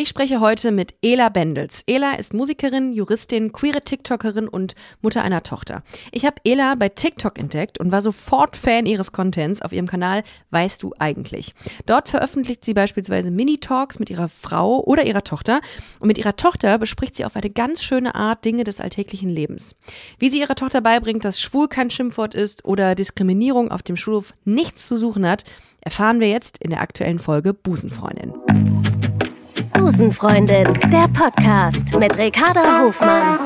Ich spreche heute mit Ela Bendels. Ela ist Musikerin, Juristin, queere TikTokerin und Mutter einer Tochter. Ich habe Ela bei TikTok entdeckt und war sofort Fan ihres Contents auf ihrem Kanal Weißt du eigentlich? Dort veröffentlicht sie beispielsweise Mini-Talks mit ihrer Frau oder ihrer Tochter und mit ihrer Tochter bespricht sie auf eine ganz schöne Art Dinge des alltäglichen Lebens. Wie sie ihrer Tochter beibringt, dass schwul kein Schimpfwort ist oder Diskriminierung auf dem Schulhof nichts zu suchen hat, erfahren wir jetzt in der aktuellen Folge Busenfreundin. Busenfreundin, der Podcast mit Ricarda Hofmann.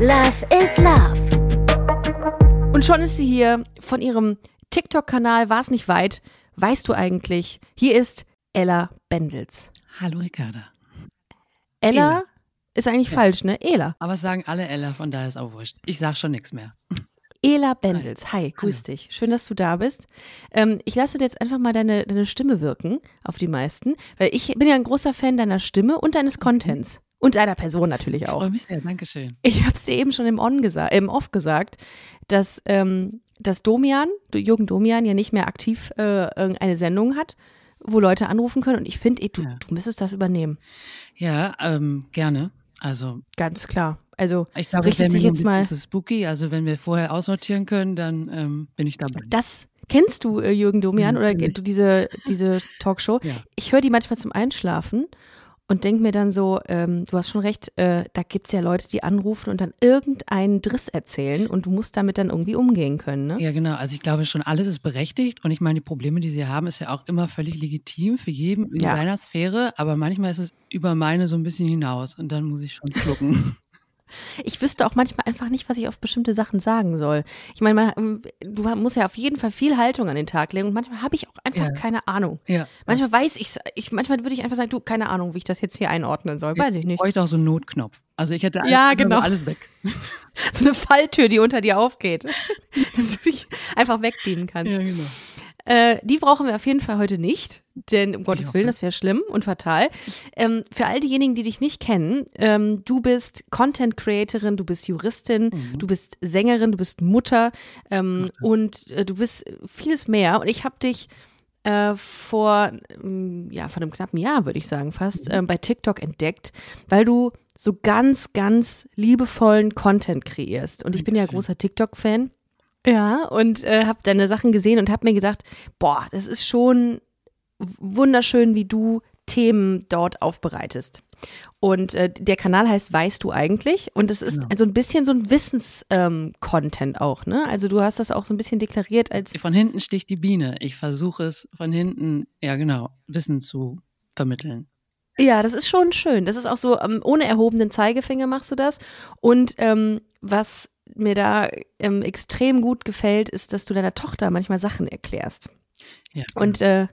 Love is Love. Und schon ist sie hier von ihrem TikTok-Kanal, war es nicht weit, weißt du eigentlich, hier ist Ella Bendels. Hallo Ricarda. Ella, Ela. Ist eigentlich Ja. falsch, ne? Ela. Aber es sagen alle Ella, von daher ist auch wurscht. Ich sag schon nichts mehr. Ela Bendels. Hi, grüß Hallo. dich. Schön, dass du da bist. Ähm, ich lasse dir jetzt einfach mal deine, deine Stimme wirken auf die meisten, weil ich bin ja ein großer Fan deiner Stimme und deines Contents. Und deiner Person natürlich Ich auch. freue mich sehr, Dankeschön. Ich habe es dir eben schon im, On gesa im Off gesagt, dass, ähm, dass Domian, Jürgen Domian ja nicht mehr aktiv äh, irgendeine Sendung hat, wo Leute anrufen können. Und ich finde, du, Ja. du müsstest das übernehmen. Ja, ähm, gerne. Also Ganz klar. Also ich glaube, richtet sich jetzt mal. zu spooky. Also wenn wir vorher aussortieren können, dann ähm, bin ich dabei. Das kennst du, äh, Jürgen Domian, Ja, oder kenn ich. du diese, diese Talkshow? Ja. Ich höre die manchmal zum Einschlafen und denke mir dann so, ähm, du hast schon recht, äh, da gibt's ja Leute, die anrufen und dann irgendeinen Driss erzählen und du musst damit dann irgendwie umgehen können, ne? Ja, genau. Also ich glaube schon, alles ist berechtigt. Und ich meine, die Probleme, die sie haben, ist ja auch immer völlig legitim für jeden in Ja. seiner Sphäre. Aber manchmal ist es über meine so ein bisschen hinaus. Und dann muss ich schon schlucken. Ich wüsste auch manchmal einfach nicht, was ich auf bestimmte Sachen sagen soll. Ich meine, man, ähm, du musst ja auf jeden Fall viel Haltung an den Tag legen und manchmal habe ich auch einfach Ja. keine Ahnung. ja. Manchmal weiß ich's, ich, manchmal würde ich einfach sagen, du, keine Ahnung, wie ich das jetzt hier einordnen soll. Weiß ich nicht. Ich bräuchte auch so einen Notknopf. Also ich hätte Ja, einfach genau. alles weg. So eine Falltür, die unter dir aufgeht. Dass du dich einfach wegbeamen kannst. Ja, genau. Äh, die brauchen wir auf jeden Fall heute nicht, denn um Gottes. Willen, das wäre schlimm und fatal. Ähm, für all diejenigen, die dich nicht kennen, ähm, du bist Content Creatorin, du bist Juristin, Mhm. du bist Sängerin, du bist Mutter ähm, und äh, du bist vieles mehr. Und ich habe dich äh, vor, ähm, ja, vor einem knappen Jahr, würde ich sagen, fast, ähm, bei TikTok entdeckt, weil du so ganz, ganz liebevollen Content kreierst. Und ich bin ja großer TikTok-Fan. Ja, und äh, habe deine Sachen gesehen und habe mir gedacht, boah, das ist schon wunderschön, wie du Themen dort aufbereitest. Und äh, der Kanal heißt Weißt du eigentlich? Und es ist Genau. also ein bisschen so ein Wissens-Content auch, ne? Also du hast das auch so ein bisschen deklariert als Von hinten sticht die Biene. Ich versuche es von hinten, ja genau, Wissen zu vermitteln. Ja, das ist schon schön. Das ist auch so, ähm, ohne erhobenen Zeigefinger machst du das. Und ähm, was mir da ähm, extrem gut gefällt, ist, dass du deiner Tochter manchmal Sachen erklärst. Ja. Und äh,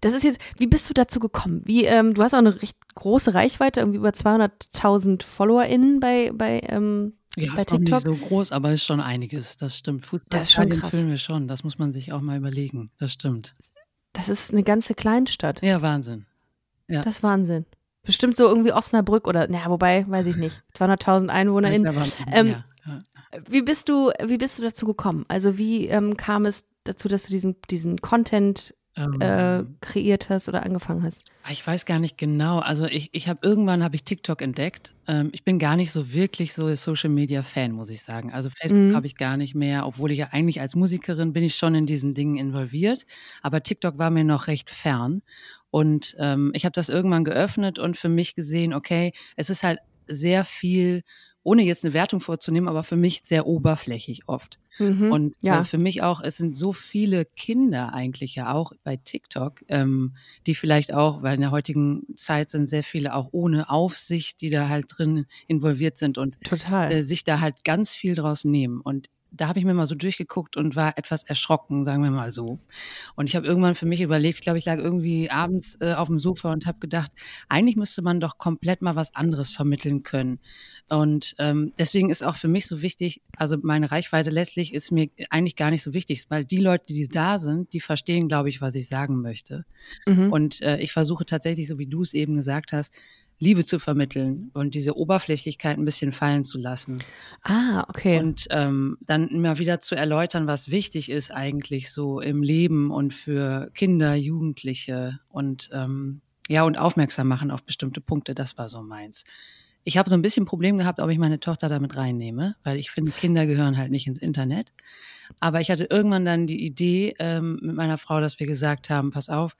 das ist jetzt, wie bist du dazu gekommen? Wie, ähm, du hast auch eine recht große Reichweite, irgendwie über 200.000 FollowerInnen bei, bei, ähm, ja, bei ist noch nicht TikTok. so groß, aber ist schon einiges. Das stimmt. Das ist schon krass. füllen wir schon. Das muss man sich auch mal überlegen. Das stimmt. das ist eine ganze Kleinstadt. Ja, Wahnsinn. Ja. Das ist Wahnsinn. Bestimmt so irgendwie Osnabrück oder, naja, wobei, weiß ich nicht. 200.000 EinwohnerInnen. Ähm, ja, ja. Wie bist du, wie bist du dazu gekommen? Also wie ähm, kam es dazu, dass du diesen, diesen Content äh, Ähm, kreiert hast oder angefangen hast? Ich weiß gar nicht genau. Also ich, ich habe irgendwann habe ich TikTok entdeckt. Ähm, ich bin gar nicht so wirklich so Social Media Fan, muss ich sagen. Also Facebook Mhm. habe ich gar nicht mehr, obwohl ich ja eigentlich als Musikerin bin ich schon in diesen Dingen involviert. Aber TikTok war mir noch recht fern. Und ähm, ich habe das irgendwann geöffnet und für mich gesehen, okay, es ist halt sehr viel, ohne jetzt eine Wertung vorzunehmen, aber für mich sehr oberflächlich oft. Mhm. Und ja. äh, für mich auch, es sind so viele Kinder eigentlich ja auch bei TikTok, ähm, die vielleicht auch, weil in der heutigen Zeit sind sehr viele auch ohne Aufsicht, die da halt drin involviert sind und Total. äh, sich da halt ganz viel draus nehmen. Und da habe ich mir mal so durchgeguckt und war etwas erschrocken, sagen wir mal so. Und ich habe irgendwann für mich überlegt, ich glaube, ich lag irgendwie abends äh, auf dem Sofa und habe gedacht, eigentlich müsste man doch komplett mal was anderes vermitteln können. Und ähm, deswegen ist auch für mich so wichtig, also meine Reichweite letztlich ist mir eigentlich gar nicht so wichtig, weil die Leute, die da sind, die verstehen, glaube ich, was ich sagen möchte. mhm. Und äh, ich versuche tatsächlich, so wie du es eben gesagt hast, Liebe zu vermitteln und diese Oberflächlichkeit ein bisschen fallen zu lassen. Ah, okay. Und ähm, dann immer wieder zu erläutern, was wichtig ist eigentlich so im Leben und für Kinder, Jugendliche und ähm, ja, und aufmerksam machen auf bestimmte Punkte, das war so meins. Ich habe so ein bisschen Problem gehabt, ob ich meine Tochter damit reinnehme, weil ich finde, Kinder gehören halt nicht ins Internet. Aber ich hatte irgendwann dann die Idee ähm, mit meiner Frau, dass wir gesagt haben, pass auf,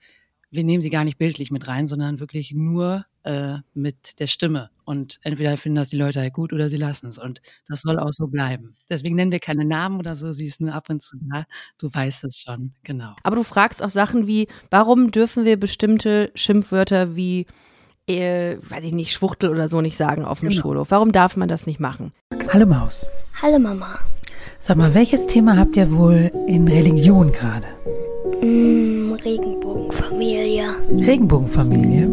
wir nehmen sie gar nicht bildlich mit rein, sondern wirklich nur äh, mit der Stimme. Und entweder finden das die Leute halt gut oder sie lassen es. Und das soll auch so bleiben. Deswegen nennen wir keine Namen oder so, sie ist nur ab und zu da. Du weißt es schon, genau. Aber du fragst auch Sachen wie, warum dürfen wir bestimmte Schimpfwörter wie, äh, weiß ich nicht, Schwuchtel oder so nicht sagen auf dem Genau. Schulhof? Warum darf man das nicht machen? Hallo Maus. Hallo Mama. Sag mal, welches Thema habt ihr wohl in Religion gerade? Mm, Regenbogenfamilie. Regenbogenfamilie?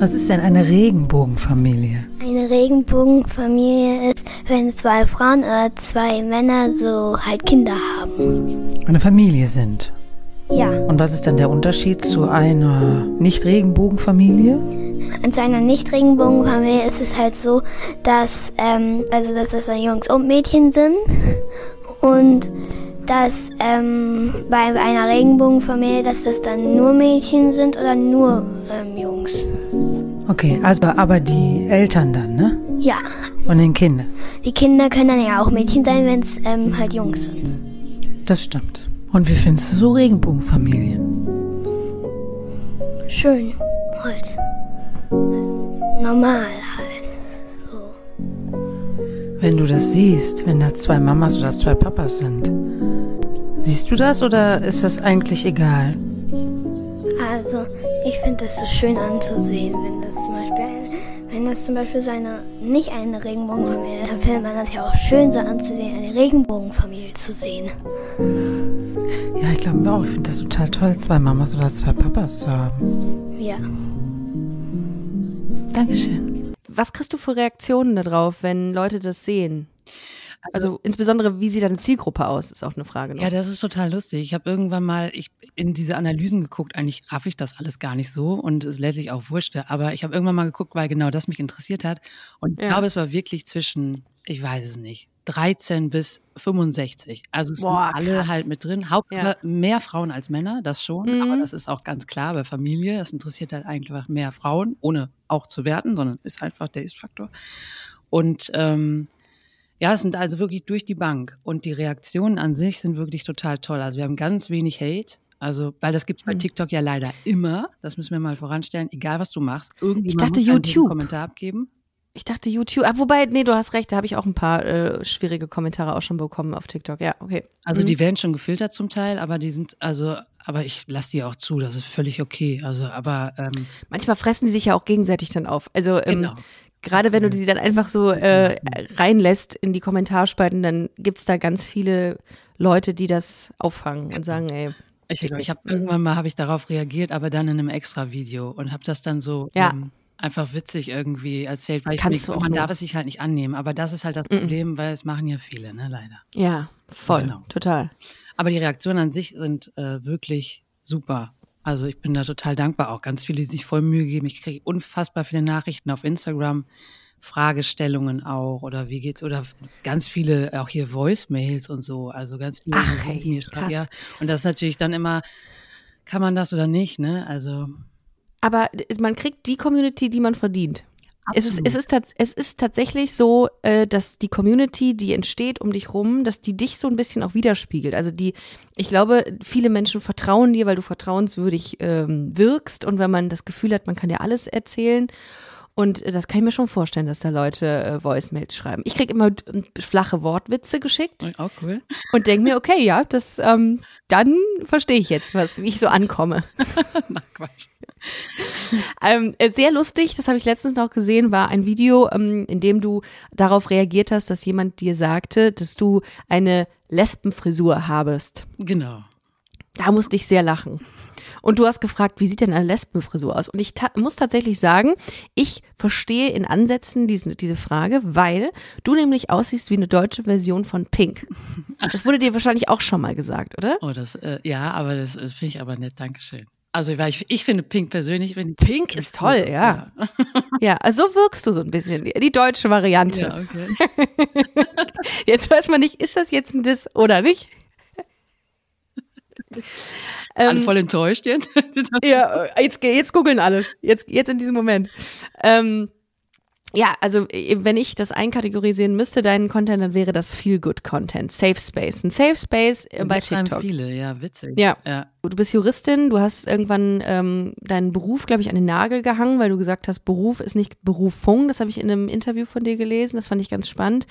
Was ist denn eine Regenbogenfamilie? Eine Regenbogenfamilie ist, wenn zwei Frauen oder zwei Männer so halt Kinder haben. Eine Familie sind. Ja. Und was ist dann der Unterschied zu einer Nicht-Regenbogenfamilie? Zu einer Nicht-Regenbogenfamilie ist es halt so, dass, ähm, also dass das dann Jungs und Mädchen sind. Und dass ähm, bei einer Regenbogenfamilie, dass das dann nur Mädchen sind oder nur ähm, Jungs. Okay, also aber die Eltern dann, ne? Ja. Von den Kindern. Die Kinder können dann ja auch Mädchen sein, wenn es ähm, halt Jungs sind. Das stimmt. Und wie findest du so Regenbogenfamilien? Schön. Halt. Normal halt. So. Wenn du das siehst, wenn da zwei Mamas oder zwei Papas sind. Siehst du das oder ist das eigentlich egal? Also, ich finde das so schön anzusehen, wenn das zum Beispiel, ein- wenn das zum Beispiel so eine, nicht eine Regenbogenfamilie, dann findet man das ja auch schön so anzusehen, eine Regenbogenfamilie zu sehen. Ja, ich glaube auch. Ich finde das total toll, zwei Mamas oder zwei Papas zu haben. Ja. Dankeschön. Was kriegst du für Reaktionen darauf, wenn Leute das sehen? Also, insbesondere, wie sieht deine Zielgruppe aus, ist auch eine Frage. Noch. Ja, das ist total lustig. Ich habe irgendwann mal ich in diese Analysen geguckt. Eigentlich raff ich das alles gar nicht so und es lässt sich auch wurscht. Aber ich habe irgendwann mal geguckt, weil genau das mich interessiert hat. Und ich Ja. glaube, es war wirklich zwischen, ich weiß es nicht, 13 bis 65. Also es Boah, sind alle krass. halt mit drin. Haupt Ja. mehr Frauen als Männer, das schon. Mhm. Aber das ist auch ganz klar bei Familie. Das interessiert halt einfach mehr Frauen, ohne auch zu werten, sondern ist einfach der Ist-Faktor. Und ähm, ja, es sind also wirklich durch die Bank. Und die Reaktionen an sich sind wirklich total toll. Also wir haben ganz wenig Hate. Also, weil das gibt's bei Hm. TikTok ja leider immer. Das müssen wir mal voranstellen. Egal was du machst. Irgendwie Ich dachte, muss einen YouTube. Kommentar abgeben. Ich dachte YouTube, ah, wobei, nee, du hast recht, da habe ich auch ein paar äh, schwierige Kommentare auch schon bekommen auf TikTok. Ja, okay. Also Mhm. die werden schon gefiltert zum Teil, aber die sind, also, aber ich lasse die auch zu. Das ist völlig okay. Also, aber ähm, Manchmal fressen die sich ja auch gegenseitig dann auf. Also ähm, genau. Gerade wenn du sie dann einfach so äh, reinlässt in die Kommentarspalten, dann gibt's da ganz viele Leute, die das auffangen und sagen, ey, Ich, ich habe irgendwann mal habe ich darauf reagiert, aber dann in einem extra Video und habe das dann so Ja. ähm, einfach witzig irgendwie erzählt, weil ich Kannst mir, du auch man nur. darf es sich halt nicht annehmen. Aber das ist halt das Mhm. Problem, weil es machen ja viele, ne, leider. ja, voll, Genau. total. Aber die Reaktionen an sich sind äh, wirklich super. Also ich bin da total dankbar auch. Ganz viele, die sich voll Mühe geben. Ich kriege unfassbar viele Nachrichten auf Instagram, Fragestellungen auch oder wie geht's oder ganz viele auch hier Voicemails und so. Also ganz viele, Ach, hey, mir krass. ja. Und das ist natürlich dann immer, kann man das oder nicht, ne? Also Aber äh, man kriegt die Community, die man verdient. Es ist, es, ist es ist tatsächlich so, äh, dass die Community, die entsteht um dich rum, dass die dich so ein bisschen auch widerspiegelt. Also die, ich glaube, viele Menschen vertrauen dir, weil du vertrauenswürdig ähm, wirkst und wenn man das Gefühl hat, man kann dir alles erzählen. Und äh, das kann ich mir schon vorstellen, dass da Leute äh, Voicemails schreiben. Ich krieg immer flache Wortwitze geschickt auch cool. und denke mir, okay, ja, das, ähm, dann verstehe ich jetzt, was, wie ich so ankomme. Na Quatsch. Ähm, äh, sehr lustig, das habe ich letztens noch gesehen, war ein Video, ähm, in dem du darauf reagiert hast, dass jemand dir sagte, dass du eine Lesbenfrisur habest. Genau. Da musste ich sehr lachen. Und du hast gefragt, wie sieht denn eine Lesbenfrisur aus? Und ich ta muss tatsächlich sagen, ich verstehe in Ansätzen diesen, diese Frage, weil du nämlich aussiehst wie eine deutsche Version von Pink. Das wurde dir wahrscheinlich auch schon mal gesagt, oder? Oh, das, äh, ja, aber das äh, finde ich aber nett. Dankeschön. Also weil ich, ich finde Pink persönlich. Finde Pink ist toll, ja. Ja, also so wirkst du so ein bisschen. Die, die deutsche Variante. Ja, okay. Jetzt weiß man nicht, ist das jetzt ein Diss oder nicht? Alle Ähm, voll enttäuscht jetzt. Ja, jetzt, jetzt googeln alle. Jetzt, jetzt in diesem Moment. Ähm, ja, also äh, wenn ich das einkategorisieren müsste, deinen Content, dann wäre das Feel Good Content, Safe Space. Ein Safe Space äh, bei Das schreiben TikTok. viele, ja, witzig. Ja. ja. Du bist Juristin, du hast irgendwann ähm, deinen Beruf, glaube ich, an den Nagel gehangen, weil du gesagt hast, Beruf ist nicht Berufung. Das habe ich in einem Interview von dir gelesen. Das fand ich ganz spannend.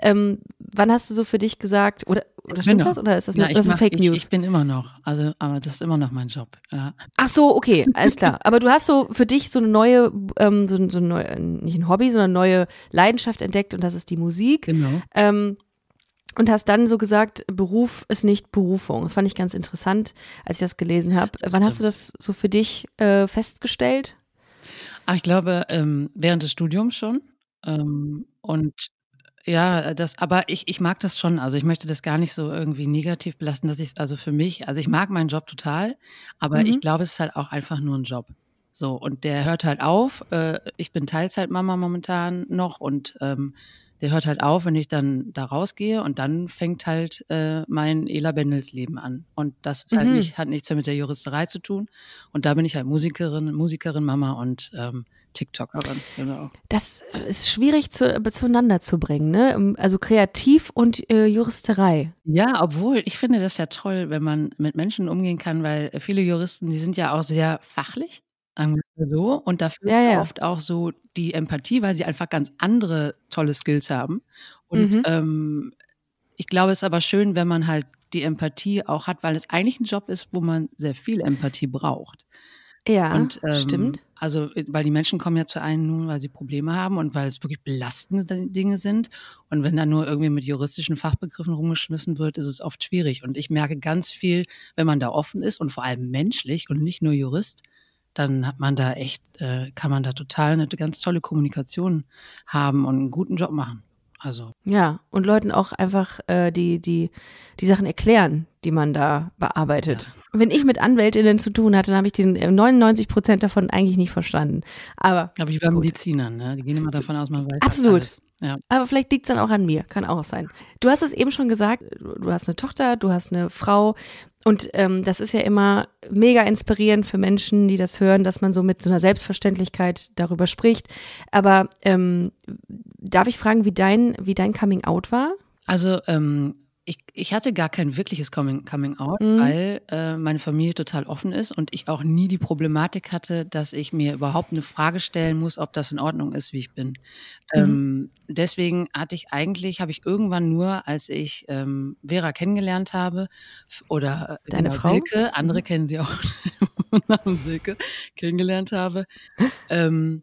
Ähm, wann hast du so für dich gesagt, oder, oder stimmt Genau. das? Oder ist das, Ja, eine, ich das ist mach- Fake ich, News? Ich bin immer noch, also, aber das ist immer noch mein Job. Ja. Ach so, okay, alles klar. Aber du hast so für dich so eine neue, ähm, so, so ein neue, nicht ein Hobby, sondern eine neue Leidenschaft entdeckt und das ist die Musik. Genau. Ähm, und hast dann so gesagt, Beruf ist nicht Berufung. Das fand ich ganz interessant, als ich das gelesen habe. Wann hast du das so für dich äh, festgestellt? Ach, ich glaube, ähm, während des Studiums schon. Ähm, und ja, das, aber ich, ich mag das schon. Also ich möchte das gar nicht so irgendwie negativ belasten, dass ich, also für mich, also ich mag meinen Job total, aber Mhm. ich glaube, es ist halt auch einfach nur ein Job. So, und der hört halt auf. Äh, ich bin Teilzeitmama momentan noch und ähm, der hört halt auf, wenn ich dann da rausgehe und dann fängt halt äh, mein Ela Bendels Leben an. Und das ist halt Mhm. nicht, hat nichts mehr mit der Juristerei zu tun. Und da bin ich halt Musikerin, Musikerin, Mama und ähm, TikTokerin, genau. Das ist schwierig zu, zueinander zu bringen, ne? Also kreativ und äh, Juristerei. Ja, obwohl ich finde das ja toll, wenn man mit Menschen umgehen kann, weil viele Juristen, die sind ja auch sehr fachlich, sagen wir mal so, und da fehlt Ja, ja, ja. oft auch so die Empathie, weil sie einfach ganz andere tolle Skills haben. Und Mhm. ähm, ich glaube, es ist aber schön, wenn man halt die Empathie auch hat, weil es eigentlich ein Job ist, wo man sehr viel Empathie braucht. Ja, Und, ähm, stimmt. Also, weil die Menschen kommen ja zu einem nun, weil sie Probleme haben und weil es wirklich belastende Dinge sind. Und wenn da nur irgendwie mit juristischen Fachbegriffen rumgeschmissen wird, ist es oft schwierig. Und ich merke ganz viel, wenn man da offen ist und vor allem menschlich und nicht nur Jurist, dann hat man da echt, äh, kann man da total eine ganz tolle Kommunikation haben und einen guten Job machen. Also, Ja, und Leuten auch einfach äh, die, die, die Sachen erklären, die man da bearbeitet. Wenn ich mit Anwältinnen zu tun hatte, dann habe ich den äh, 99 Prozent davon eigentlich nicht verstanden. Aber, aber ich war Gut. Mediziner, ne? Die gehen immer davon aus, man weiß Absolut. Ja. aber vielleicht liegt es dann auch an mir, kann auch sein. Du hast es eben schon gesagt, du hast eine Tochter, du hast eine Frau und ähm, das ist ja immer mega inspirierend für Menschen, die das hören, dass man so mit so einer Selbstverständlichkeit darüber spricht. Aber ähm, darf ich fragen, wie dein, wie dein Coming Out war? Also ähm, ich, ich hatte gar kein wirkliches Coming, Coming Out, Mhm. weil äh, meine Familie total offen ist und ich auch nie die Problematik hatte, dass ich mir überhaupt eine Frage stellen muss, ob das in Ordnung ist, wie ich bin. Ähm, deswegen hatte ich eigentlich, habe ich irgendwann nur, als ich ähm, Vera kennengelernt habe oder äh, Deine Frau? Silke, andere Mhm. kennen sie auch Namen Silke, kennengelernt habe, ähm,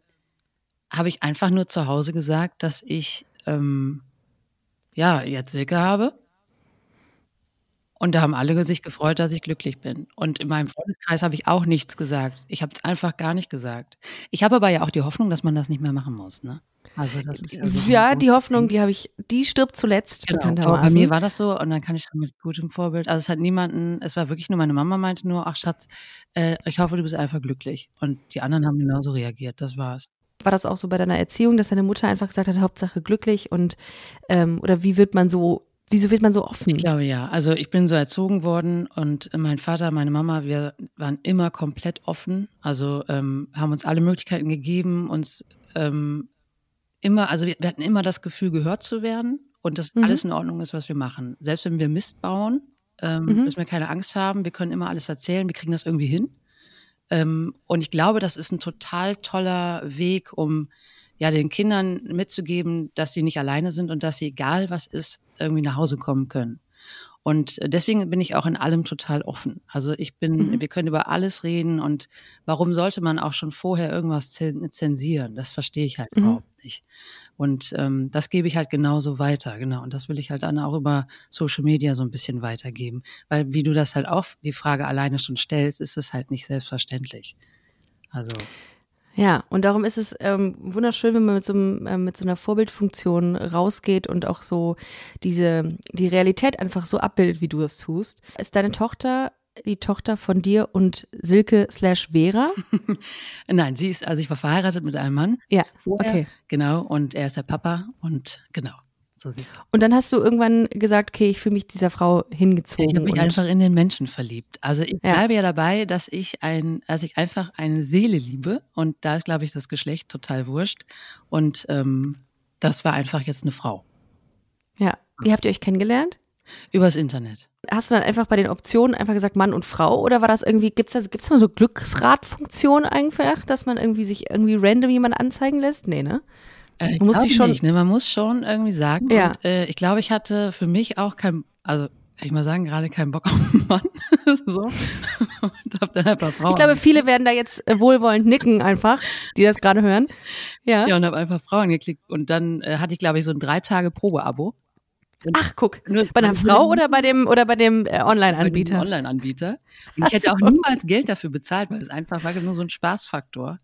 habe ich einfach nur zu Hause gesagt, dass ich ähm, ja jetzt Silke habe. Und da haben alle sich gefreut, dass ich glücklich bin. Und in meinem Freundeskreis habe ich auch nichts gesagt. Ich habe es einfach gar nicht gesagt. Ich habe aber ja auch die Hoffnung, dass man das nicht mehr machen muss. Ne? Also das ist ja, so Ja, die Hoffnung, Ding. die habe ich, die stirbt zuletzt, Genau, aber bei mir war das so und dann kann ich schon mit gutem Vorbild. Also es hat niemanden, es war wirklich nur meine Mama meinte nur, ach Schatz, äh, ich hoffe, du bist einfach glücklich. Und die anderen haben genauso reagiert. Das war's. war das auch so bei deiner Erziehung, dass deine Mutter einfach gesagt hat, Hauptsache glücklich und ähm, oder wie wird man so, wieso wird man so offen? Ich glaube ja. Also ich bin so erzogen worden und mein Vater, meine Mama, wir waren immer komplett offen. Also ähm, haben uns alle Möglichkeiten gegeben, uns ähm, immer, also wir, wir hatten immer das Gefühl, gehört zu werden und dass Mhm. alles in Ordnung ist, was wir machen. Selbst wenn wir Mist bauen, ähm, Mhm. müssen wir keine Angst haben. Wir können immer alles erzählen, wir kriegen das irgendwie hin. Ähm, und ich glaube, das ist ein total toller Weg, um ja den Kindern mitzugeben, dass sie nicht alleine sind und dass sie, egal was ist, irgendwie nach Hause kommen können. Und deswegen bin ich auch in allem total offen. Also ich bin, Mhm. wir können über alles reden und warum sollte man auch schon vorher irgendwas zen- zensieren? Das verstehe ich halt Mhm. überhaupt nicht. Und ähm, das gebe ich halt genauso weiter, genau. Und das will ich halt dann auch über Social Media so ein bisschen weitergeben. Weil wie du das halt auch die Frage alleine schon stellst, ist es halt nicht selbstverständlich. Also Ja, und darum ist es ähm, wunderschön, wenn man mit so, einem, äh, mit so einer Vorbildfunktion rausgeht und auch so diese, die Realität einfach so abbildet, wie du es tust. Ist deine Tochter die Tochter von dir und Silke slash Vera? Nein, sie ist, also ich war verheiratet mit einem Mann. Ja, vorher, okay. Genau, und er ist der Papa und genau, so. Und dann hast du irgendwann gesagt, okay, ich fühle mich dieser Frau hingezogen. Ich habe mich und- einfach in den Menschen verliebt. Also ich Ja. bleibe ja dabei, dass ich ein, dass ich einfach eine Seele liebe und da ist, glaube ich, das Geschlecht total wurscht. Und ähm, das war einfach jetzt eine Frau Ja. Wie habt ihr euch kennengelernt? übers Internet. Hast du dann einfach bei den Optionen einfach gesagt Mann und Frau oder war das irgendwie, gibt's da, gibt's da so Glücksradfunktion einfach, dass man irgendwie sich irgendwie random jemand anzeigen lässt? Nee, ne? Äh, musst glaub dich schon- nicht, ne? Man muss schon irgendwie sagen. Ja. Und, äh, ich glaube, ich hatte für mich auch kein, also kann ich mal sagen, gerade keinen Bock auf einen Mann. so. Und hab dann ein paar Frauen. Ich glaube, viele werden da jetzt äh, wohlwollend nicken einfach, die das gerade hören. Ja. ja, und habe einfach Frauen geklickt. Und dann äh, hatte ich, glaube ich, so ein drei Tage Probeabo. Ach, guck. Nur- Bei einer Frau oder bei dem oder bei dem äh, Online-Anbieter? Online-Anbieter. Und ich hätte auch niemals Geld dafür bezahlt, weil es einfach war nur so ein Spaßfaktor.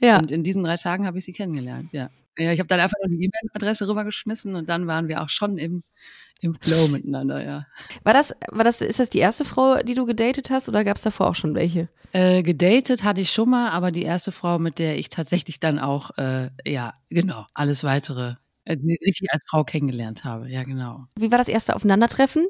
Ja. Und in diesen drei Tagen habe ich sie kennengelernt, ja. Ja, ich habe dann einfach nur die E-Mail-Adresse rübergeschmissen und dann waren wir auch schon im, im Flow miteinander, ja. War das, war das, ist das die erste Frau, die du gedatet hast oder gab es davor auch schon welche? Äh, gedatet hatte ich schon mal, aber die erste Frau, mit der ich tatsächlich dann auch, äh, ja, genau, alles weitere, äh, richtig als Frau kennengelernt habe, ja, genau. Wie war das erste Aufeinandertreffen?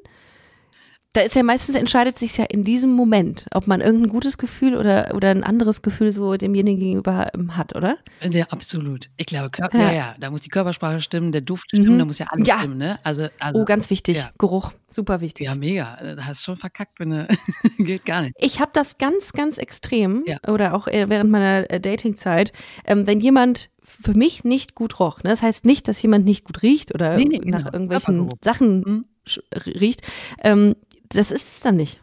Da ist ja meistens entscheidet sich ja in diesem Moment, ob man irgendein gutes Gefühl oder, oder ein anderes Gefühl so demjenigen gegenüber ähm, hat, oder? Ja, absolut. Ich glaube, Körper, Ja. ja. ja, da muss die Körpersprache stimmen, der Duft Mhm. stimmen, da muss ja alles Ja. stimmen, ne? Also, also Oh, ganz wichtig. ja. Geruch, super wichtig. Ja, mega. Da hast du schon verkackt, wenn du, geht gar nicht. Ich habe das ganz, ganz extrem oder auch äh, während meiner äh, Datingzeit, ähm, wenn jemand für mich nicht gut roch. Ne? Das heißt nicht, dass jemand nicht gut riecht oder Nee, nee, nach genau. irgendwelchen. Sachen Mhm. riecht. Ähm, das ist es dann nicht.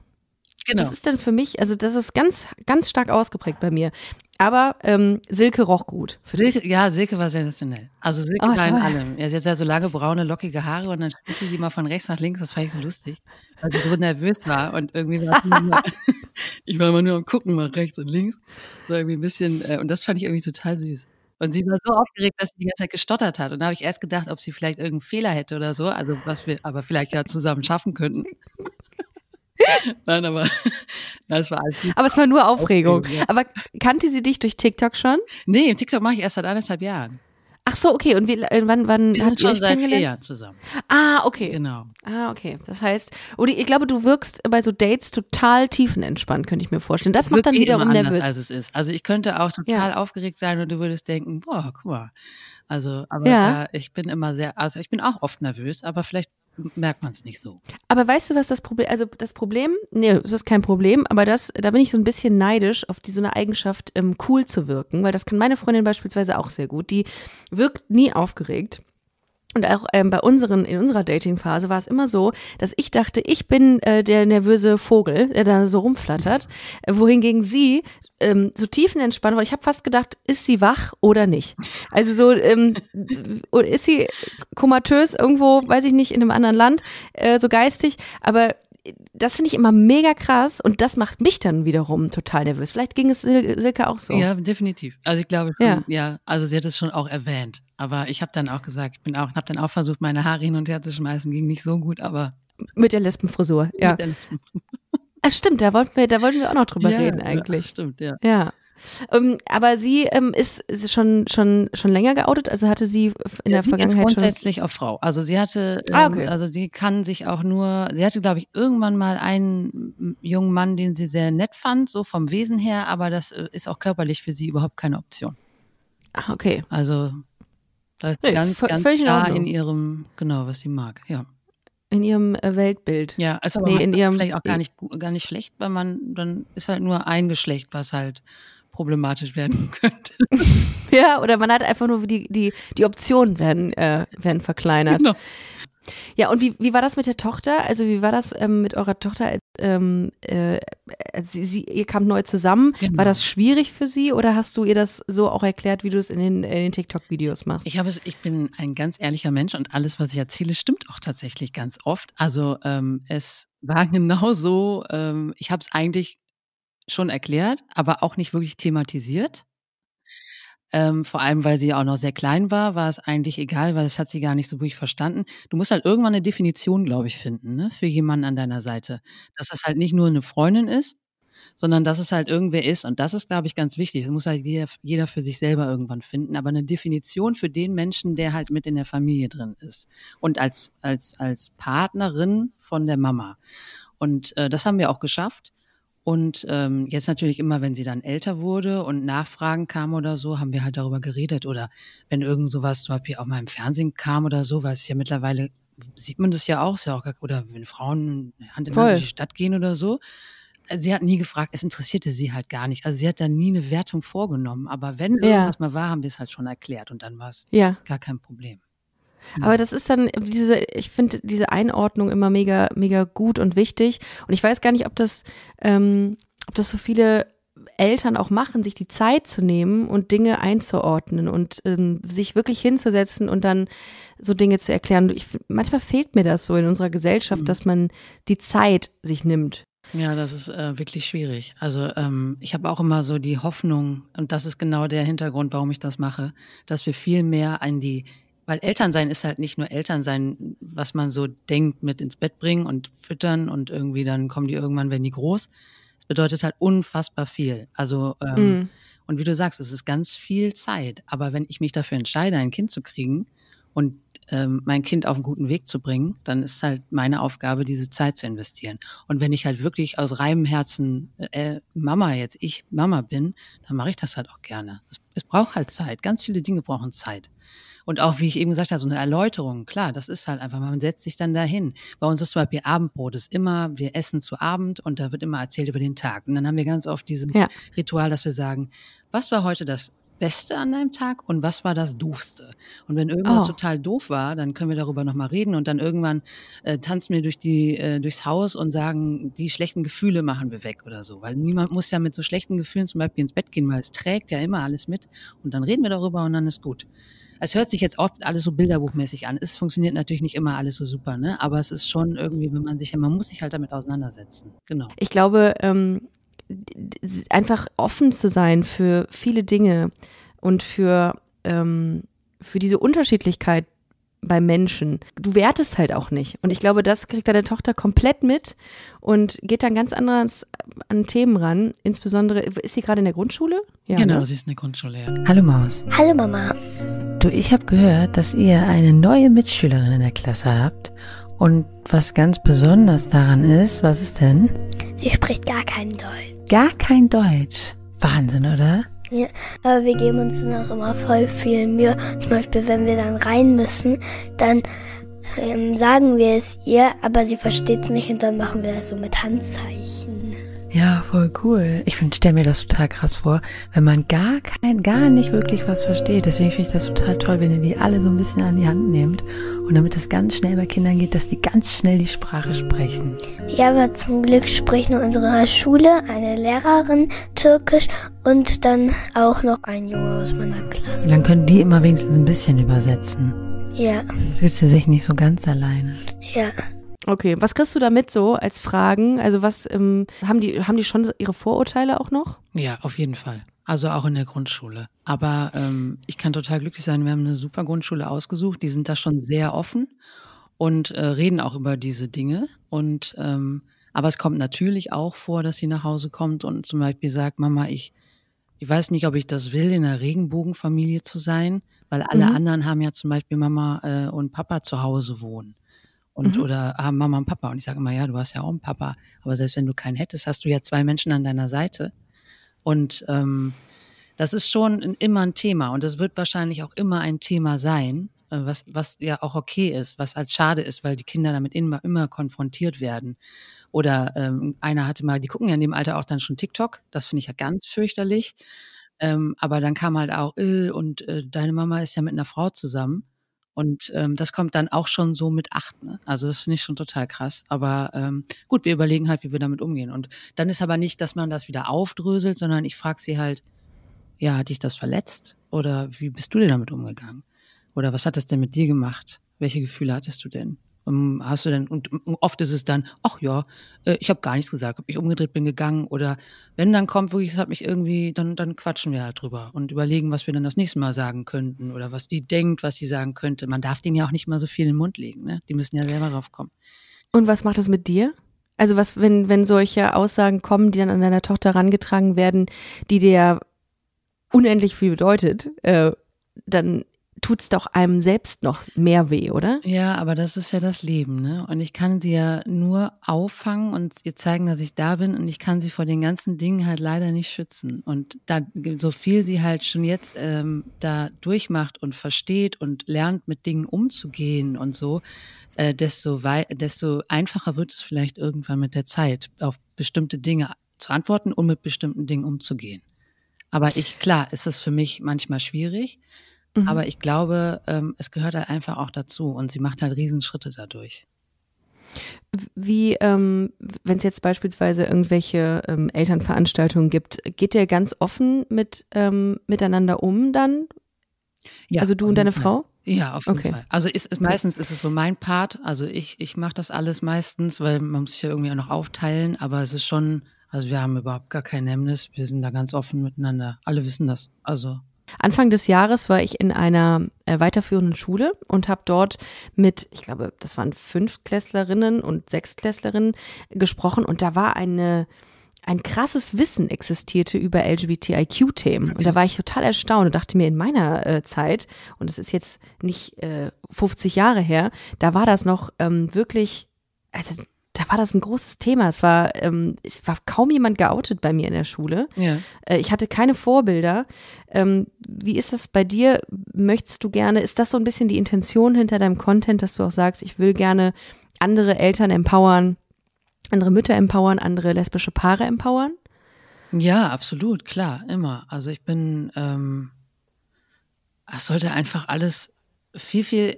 Genau. Das ist dann für mich, also das ist ganz, ganz stark ausgeprägt bei mir. Aber ähm, Silke roch gut. Für. Silke, ja, Silke war sensationell. Also Silke Ah, war in allem. Ja, sie hat ja so lange braune, lockige Haare und dann spitzt sie die mal von rechts nach links. Das fand ich so lustig, weil sie so nervös war und irgendwie war immer, ich war immer nur am gucken, mal rechts und links. So irgendwie ein bisschen, äh, und das fand ich irgendwie total süß. Und sie war so aufgeregt, dass sie die ganze Zeit gestottert hat. Und da habe ich erst gedacht, ob sie vielleicht irgendeinen Fehler hätte oder so, also was wir aber vielleicht ja zusammen schaffen könnten. Nein, aber das war alles. Aber es war nur Aufregung. Aufregung, ja. Aber kannte sie dich durch TikTok schon? Nee, im TikTok mache ich erst seit anderthalb Jahren. Ach so, okay. Und wie, äh, wann, wann Wir habt sind ihr schon seit vier? Jahren zusammen. Ah, okay. Genau. Ah, okay. Das heißt, oder ich glaube, du wirkst bei so Dates total tiefenentspannt, könnte ich mir vorstellen. Das macht dann eh wiederum anders, nervös. als es ist. Also ich könnte auch total Ja. aufgeregt sein und du würdest denken, boah, guck mal. Also, aber Ja. äh, ich bin immer sehr, also ich bin auch oft nervös, aber vielleicht merkt man es nicht so. Aber weißt du, was das Problem, also das Problem, nee, es ist kein Problem, aber das, da bin ich so ein bisschen neidisch auf die so eine Eigenschaft, ähm, cool zu wirken, weil das kann meine Freundin beispielsweise auch sehr gut. Die wirkt nie aufgeregt. Und auch ähm, bei unseren, in unserer Dating-Phase war es immer so, dass ich dachte, ich bin äh, der nervöse Vogel, der da so rumflattert, äh, wohingegen sie ähm, so tiefenentspannt war. Ich habe fast gedacht, ist sie wach oder nicht? Also so, ähm, oder ist sie komatös irgendwo, weiß ich nicht, in einem anderen Land, äh, so geistig, aber das finde ich immer mega krass und das macht mich dann wiederum total nervös. Vielleicht ging es Sil Silke auch so. Ja, definitiv. Also ich glaube schon, Ja. ja, also sie hat es schon auch erwähnt. Aber ich habe dann auch gesagt, ich bin auch, habe dann auch versucht, meine Haare hin und her zu schmeißen, ging nicht so gut, aber Mit der Lesbenfrisur, ja. mit der letzten- Ah, stimmt, da wollten wir, da wollten wir auch noch drüber ja, reden Ja, eigentlich. stimmt, ja. Ja. Ähm, aber sie ähm, ist, ist schon, schon, schon länger geoutet, also hatte sie in der sie ist Vergangenheit schon. grundsätzlich auf Frau. Also sie hatte, ähm, Ah, okay. also sie kann sich auch nur, sie hatte, glaube ich, irgendwann mal einen jungen Mann, den sie sehr nett fand, so vom Wesen her, aber das äh, ist auch körperlich für sie überhaupt keine Option. Ah, okay. Also da ist Nee, ganz, ganz klar in ihrem, genau, was sie mag. Ja, In ihrem äh, Weltbild. ja, also Nee, in ihrem- vielleicht auch gar nicht, gar nicht schlecht, weil man dann ist halt nur ein Geschlecht, was halt problematisch werden könnte. Ja, oder man hat einfach nur die, die, die Optionen werden, äh, werden verkleinert. Genau. Ja, und wie, wie war das mit der Tochter? Also wie war das ähm, mit eurer Tochter? als, Ähm, äh, sie, sie, ihr kamt neu zusammen. Genau. War das schwierig für sie oder hast du ihr das so auch erklärt, wie du es in den, in den TikTok-Videos machst? Ich habe es, ich bin ein ganz ehrlicher Mensch und alles, was ich erzähle, stimmt auch tatsächlich ganz oft. Also ähm, es war genau so, ähm, ich habe es eigentlich schon erklärt, aber auch nicht wirklich thematisiert. Ähm, vor allem, weil sie auch noch sehr klein war, war es eigentlich egal, weil es hat sie gar nicht so wirklich verstanden. Du musst halt irgendwann eine Definition, glaube ich, finden, ne, für jemanden an deiner Seite. Dass das halt nicht nur eine Freundin ist, sondern dass es halt irgendwer ist. Und das ist, glaube ich, ganz wichtig. Das muss halt jeder, jeder für sich selber irgendwann finden. Aber eine Definition für den Menschen, der halt mit in der Familie drin ist. Und als, als, als Partnerin von der Mama. Und äh, das haben wir auch geschafft. Und ähm, jetzt natürlich immer, wenn sie dann älter wurde und Nachfragen kamen oder so, haben wir halt darüber geredet. Oder wenn irgend sowas zum Beispiel auch mal im Fernsehen kam oder so, weil es ja mittlerweile sieht man das ja auch, ist ja auch oder wenn Frauen Hand in Hand durch die Stadt gehen oder so. Sie hat nie gefragt, es interessierte sie halt gar nicht. Also sie hat da nie eine Wertung vorgenommen. Aber wenn irgendwas ja. mal war, haben wir es halt schon erklärt und dann war es ja. gar kein Problem. Aber das ist dann diese, ich finde diese Einordnung immer mega, mega gut und wichtig. Und ich weiß gar nicht, ob das, ähm, ob das so viele Eltern auch machen, sich die Zeit zu nehmen und Dinge einzuordnen und ähm, sich wirklich hinzusetzen und dann so Dinge zu erklären. Ich, manchmal fehlt mir das so in unserer Gesellschaft, mhm. dass man die Zeit sich nimmt. Ja, das ist äh, wirklich schwierig. Also ähm, ich habe auch immer so die Hoffnung, und das ist genau der Hintergrund, warum ich das mache, dass wir viel mehr an die weil Elternsein ist halt nicht nur Elternsein, was man so denkt, mit ins Bett bringen und füttern und irgendwie dann kommen die irgendwann, wenn die groß. Es bedeutet halt unfassbar viel. Also, ähm, mm. und wie du sagst, es ist ganz viel Zeit. Aber wenn ich mich dafür entscheide, ein Kind zu kriegen und ähm, mein Kind auf einen guten Weg zu bringen, dann ist halt meine Aufgabe, diese Zeit zu investieren. Und wenn ich halt wirklich aus reinem Herzen äh, Mama jetzt, ich Mama bin, dann mache ich das halt auch gerne. Es, es braucht halt Zeit. Ganz viele Dinge brauchen Zeit. Und auch, wie ich eben gesagt habe, so eine Erläuterung, klar, das ist halt einfach, man setzt sich dann dahin. Bei uns ist zum Beispiel Abendbrot, ist immer, wir essen zu Abend und da wird immer erzählt über den Tag. Und dann haben wir ganz oft diesen ja. Ritual, dass wir sagen, was war heute das Beste an deinem Tag und was war das Doofste? Und wenn irgendwas oh. total doof war, dann können wir darüber nochmal reden und dann irgendwann äh, tanzen wir durch die, äh, durchs Haus und sagen, die schlechten Gefühle machen wir weg oder so. Weil niemand muss ja mit so schlechten Gefühlen zum Beispiel ins Bett gehen, weil es trägt ja immer alles mit. Und dann reden wir darüber und dann ist gut. Es hört sich jetzt oft alles so bilderbuchmäßig an. Es funktioniert natürlich nicht immer alles so super, ne? Aber es ist schon irgendwie, wenn man sich, man muss sich halt damit auseinandersetzen. Genau. Ich glaube, ähm, einfach offen zu sein für viele Dinge und für, ähm, für diese Unterschiedlichkeit bei Menschen. Du wertest halt auch nicht. Und ich glaube, das kriegt deine Tochter komplett mit und geht dann ganz anders an Themen ran. Insbesondere, ist sie gerade in der Grundschule? Ja, genau, ne? sie ist in der Grundschule, ja. Hallo Maus. Hallo Mama. Du, ich habe gehört, dass ihr eine neue Mitschülerin in der Klasse habt. Und was ganz besonders daran ist, was ist denn? Sie spricht gar kein Deutsch. Gar kein Deutsch. Wahnsinn, oder? Ja, aber wir geben uns dann auch immer voll viel Mühe. Zum Beispiel, wenn wir dann rein müssen, dann ähm, sagen wir es ihr, aber sie versteht es nicht und dann machen wir das so mit Handzeichen. Ja, voll cool. Ich stelle mir das total krass vor, wenn man gar kein, gar nicht wirklich was versteht. Deswegen finde ich das total toll, wenn ihr die alle so ein bisschen an die Hand nehmt und damit es ganz schnell bei Kindern geht, dass die ganz schnell die Sprache sprechen. Ja, aber zum Glück spricht in unserer Schule eine Lehrerin Türkisch und dann auch noch ein Junge aus meiner Klasse. Und dann können die immer wenigstens ein bisschen übersetzen. Ja. Fühlst du sich nicht so ganz alleine? Ja. Okay, was kriegst du damit so als Fragen? Also was ähm, haben die haben die schon ihre Vorurteile auch noch? Ja, auf jeden Fall. Also auch in der Grundschule. Aber ähm, ich kann total glücklich sein. Wir haben eine super Grundschule ausgesucht. Die sind da schon sehr offen und äh, reden auch über diese Dinge. Und ähm, aber es kommt natürlich auch vor, dass sie nach Hause kommt und zum Beispiel sagt, Mama, ich ich weiß nicht, ob ich das will, in einer Regenbogenfamilie zu sein, weil alle mhm. anderen haben ja zum Beispiel Mama äh, und Papa zu Hause wohnen und mhm. oder haben Mama und Papa. Und ich sage immer, ja, du hast ja auch einen Papa, aber selbst wenn du keinen hättest, hast du ja zwei Menschen an deiner Seite. Und ähm, das ist schon immer ein Thema und das wird wahrscheinlich auch immer ein Thema sein, äh, was, was ja auch okay ist, was halt schade ist, weil die Kinder damit immer, immer konfrontiert werden. Oder ähm, einer hatte mal, die gucken ja in dem Alter auch dann schon TikTok, das finde ich ja ganz fürchterlich. Ähm, aber dann kam halt auch, äh, und äh, deine Mama ist ja mit einer Frau zusammen. Und ähm, das kommt dann auch schon so mit acht. Ne? Also das finde ich schon total krass. Aber ähm, gut, wir überlegen halt, wie wir damit umgehen. Und dann ist aber nicht, dass man das wieder aufdröselt, sondern ich frage sie halt, ja, hat dich das verletzt? Oder wie bist du denn damit umgegangen? Oder was hat das denn mit dir gemacht? Welche Gefühle hattest du denn? Ähm, hast du denn, und oft ist es dann, ach ja, äh, ich habe gar nichts gesagt, habe mich umgedreht, bin gegangen. Oder wenn dann kommt, wirklich, es hat mich irgendwie, dann, dann quatschen wir halt drüber und überlegen, was wir dann das nächste Mal sagen könnten oder was die denkt, was sie sagen könnte. Man darf denen ja auch nicht mal so viel in den Mund legen, ne? Die müssen ja selber drauf kommen. Und was macht das mit dir? Also was, wenn, wenn solche Aussagen kommen, die dann an deiner Tochter herangetragen werden, die dir unendlich viel bedeutet, äh, dann tut's doch einem selbst noch mehr weh, oder? Ja, aber das ist ja das Leben, ne? Und ich kann sie ja nur auffangen und ihr zeigen, dass ich da bin und ich kann sie vor den ganzen Dingen halt leider nicht schützen. Und da, so viel sie halt schon jetzt ähm, da durchmacht und versteht und lernt, mit Dingen umzugehen und so, äh, desto, wei desto einfacher wird es vielleicht irgendwann mit der Zeit, auf bestimmte Dinge zu antworten und mit bestimmten Dingen umzugehen. Aber ich, klar, ist es für mich manchmal schwierig. Mhm. Aber ich glaube, ähm, es gehört halt einfach auch dazu und sie macht halt Riesenschritte dadurch. Wie, ähm, wenn es jetzt beispielsweise irgendwelche ähm, Elternveranstaltungen gibt, geht ihr ganz offen mit ähm, miteinander um dann? Ja, also du und deine Fall. Frau? Ja, auf jeden okay. Fall. Also ist, ist, meistens ist es so mein Part. Also ich, ich mache das alles meistens, weil man muss sich ja irgendwie auch noch aufteilen. Aber es ist schon, also wir haben überhaupt gar kein Hemmnis. Wir sind da ganz offen miteinander. Alle wissen das. Also Anfang des Jahres war ich in einer äh, weiterführenden Schule und habe dort mit, ich glaube, das waren Fünftklässlerinnen und Sechstklässlerinnen gesprochen und da war eine ein krasses Wissen existierte über LGBTIQ-Themen. Und da war ich total erstaunt und dachte mir, in meiner äh, Zeit, und es ist jetzt nicht äh, 50 Jahre her, da war das noch ähm, wirklich, also da war das ein großes Thema. Es war, ähm, es war kaum jemand geoutet bei mir in der Schule. Ja. Äh, ich hatte keine Vorbilder. Ähm, wie ist das bei dir? Möchtest du gerne, ist das so ein bisschen die Intention hinter deinem Content, dass du auch sagst, ich will gerne andere Eltern empowern, andere Mütter empowern, andere lesbische Paare empowern? Ja, absolut, klar, immer. Also ich bin, ähm, es sollte einfach alles viel, viel,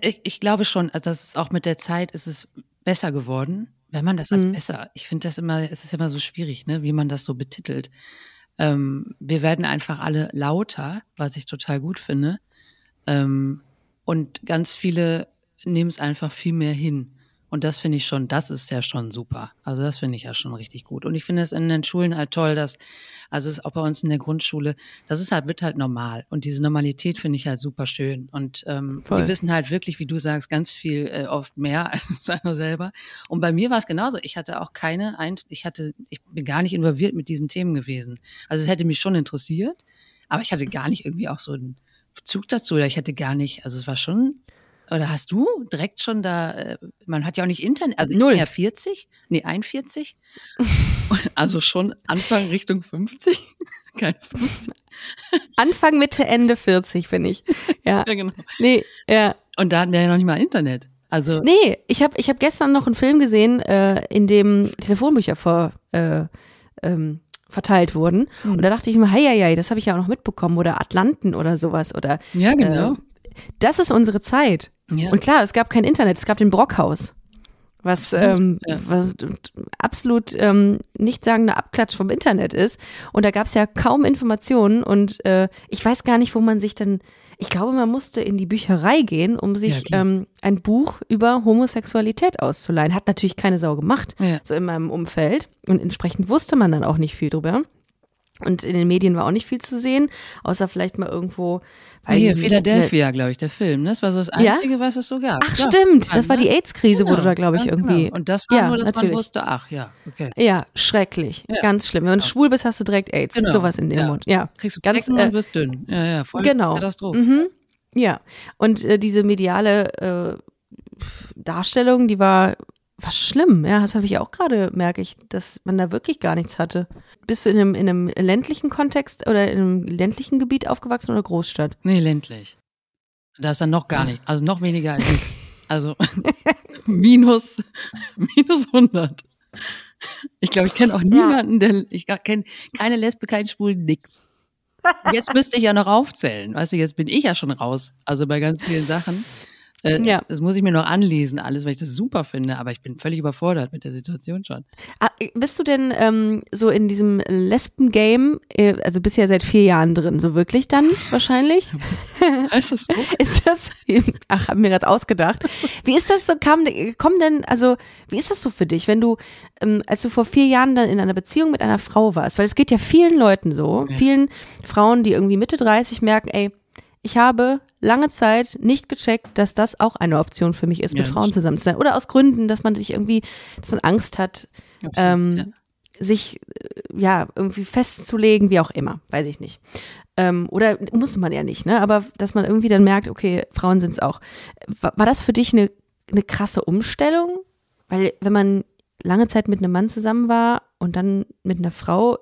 ich, ich glaube schon, dass es auch mit der Zeit ist es besser geworden. Wenn man das als mhm. besser, ich finde das immer, es ist immer so schwierig, ne, wie man das so betitelt. Ähm, wir werden einfach alle lauter, was ich total gut finde. Ähm, und ganz viele nehmen es einfach viel mehr hin. Und das finde ich schon, das ist ja schon super. Also das finde ich ja schon richtig gut. Und ich finde es in den Schulen halt toll, dass, also es ist auch bei uns in der Grundschule, das ist halt, wird halt normal. Und diese Normalität finde ich halt super schön. Und ähm, die wissen halt wirklich, wie du sagst, ganz viel äh, oft mehr als einer selber. Und bei mir war es genauso. Ich hatte auch keine, Ein ich hatte, ich bin gar nicht involviert mit diesen Themen gewesen. Also es hätte mich schon interessiert, aber ich hatte gar nicht irgendwie auch so einen Bezug dazu oder ich hätte gar nicht, also es war schon oder hast du direkt schon da, äh, man hat ja auch nicht Internet, also Null. ja 40, nee 41, also schon Anfang Richtung 50, kein 50. Anfang, Mitte, Ende 40 bin ich, ja. ja genau. Nee, ja. Und da hatten wir ja noch nicht mal Internet. Also nee, ich habe ich hab gestern noch einen Film gesehen, äh, in dem Telefonbücher vor, äh, ähm, verteilt wurden. Mhm. Und da dachte ich mir, hey, hey, hey, das habe ich ja auch noch mitbekommen. Oder Atlanten oder sowas. Oder, ja, genau. Äh, das ist unsere Zeit. Ja. Und klar, es gab kein Internet, es gab den Brockhaus. Was, ähm, ja. was absolut ähm, nichtssagender Abklatsch vom Internet ist. Und da gab es ja kaum Informationen und äh, ich weiß gar nicht, wo man sich dann. Ich glaube, man musste in die Bücherei gehen, um sich ja, ähm, ein Buch über Homosexualität auszuleihen. Hat natürlich keine Sau gemacht, so in meinem Umfeld. Und entsprechend wusste man dann auch nicht viel drüber. Und in den Medien war auch nicht viel zu sehen, außer vielleicht mal irgendwo. Ah, hier, Philadelphia, ne, glaube ich, der Film. Ne? Das war so das Einzige, ja? was es so gab. Ach, ja. stimmt. Das war die AIDS-Krise, genau, wurde da, glaube ich, irgendwie. Genau. Und das war ja, nur, dass natürlich. man wusste, ach ja, okay. Ja, schrecklich. Ganz schlimm. Wenn du schwul bist, hast du direkt AIDS. Genau. Sowas in dem. Mund. Ja. Kriegst du ganz, äh, und wirst dünn. Ja, ja, voll genau. Katastrophe. Mhm. Ja. Und äh, diese mediale äh, Darstellung, die war was schlimm. Ja, das habe ich auch gerade, merke ich, dass man da wirklich gar nichts hatte. Bist du in einem, in einem ländlichen Kontext oder in einem ländlichen Gebiet aufgewachsen oder Großstadt? Nee, ländlich. Da ist dann noch gar nicht, also noch weniger als nichts. Also minus, minus 100. Ich glaube, ich kenne auch niemanden, der, ich kenne keine Lesbe, keinen Schwulen, nix. Jetzt müsste ich ja noch aufzählen. Weißt du, jetzt bin ich ja schon raus. Also bei ganz vielen Sachen. Äh, Ja. Das muss ich mir noch anlesen, alles, weil ich das super finde, aber ich bin völlig überfordert mit der Situation schon. Ah, Bist du denn ähm, so in diesem Lesben-Game, äh, also bist ja seit vier Jahren drin, so wirklich dann wahrscheinlich? Heißt das so? Ist das, ach, hab mir gerade ausgedacht. Wie ist das so, kam, komm denn, also, wie ist das so für dich, wenn du, ähm, als du vor vier Jahren dann in einer Beziehung mit einer Frau warst, weil es geht ja vielen Leuten so, Ja. vielen Frauen, die irgendwie Mitte 30 merken, ey, ich habe lange Zeit nicht gecheckt, dass das auch eine Option für mich ist, Ja, mit Frauen zusammen zu sein. Oder aus Gründen, dass man sich irgendwie, dass man Angst hat, ähm, ja. sich äh, ja irgendwie festzulegen, wie auch immer, weiß ich nicht. Ähm, oder muss man ja nicht, ne? Aber dass man irgendwie dann merkt, okay, Frauen sind es auch. War, war das für dich eine, eine krasse Umstellung? Weil wenn man lange Zeit mit einem Mann zusammen war und dann mit einer Frau,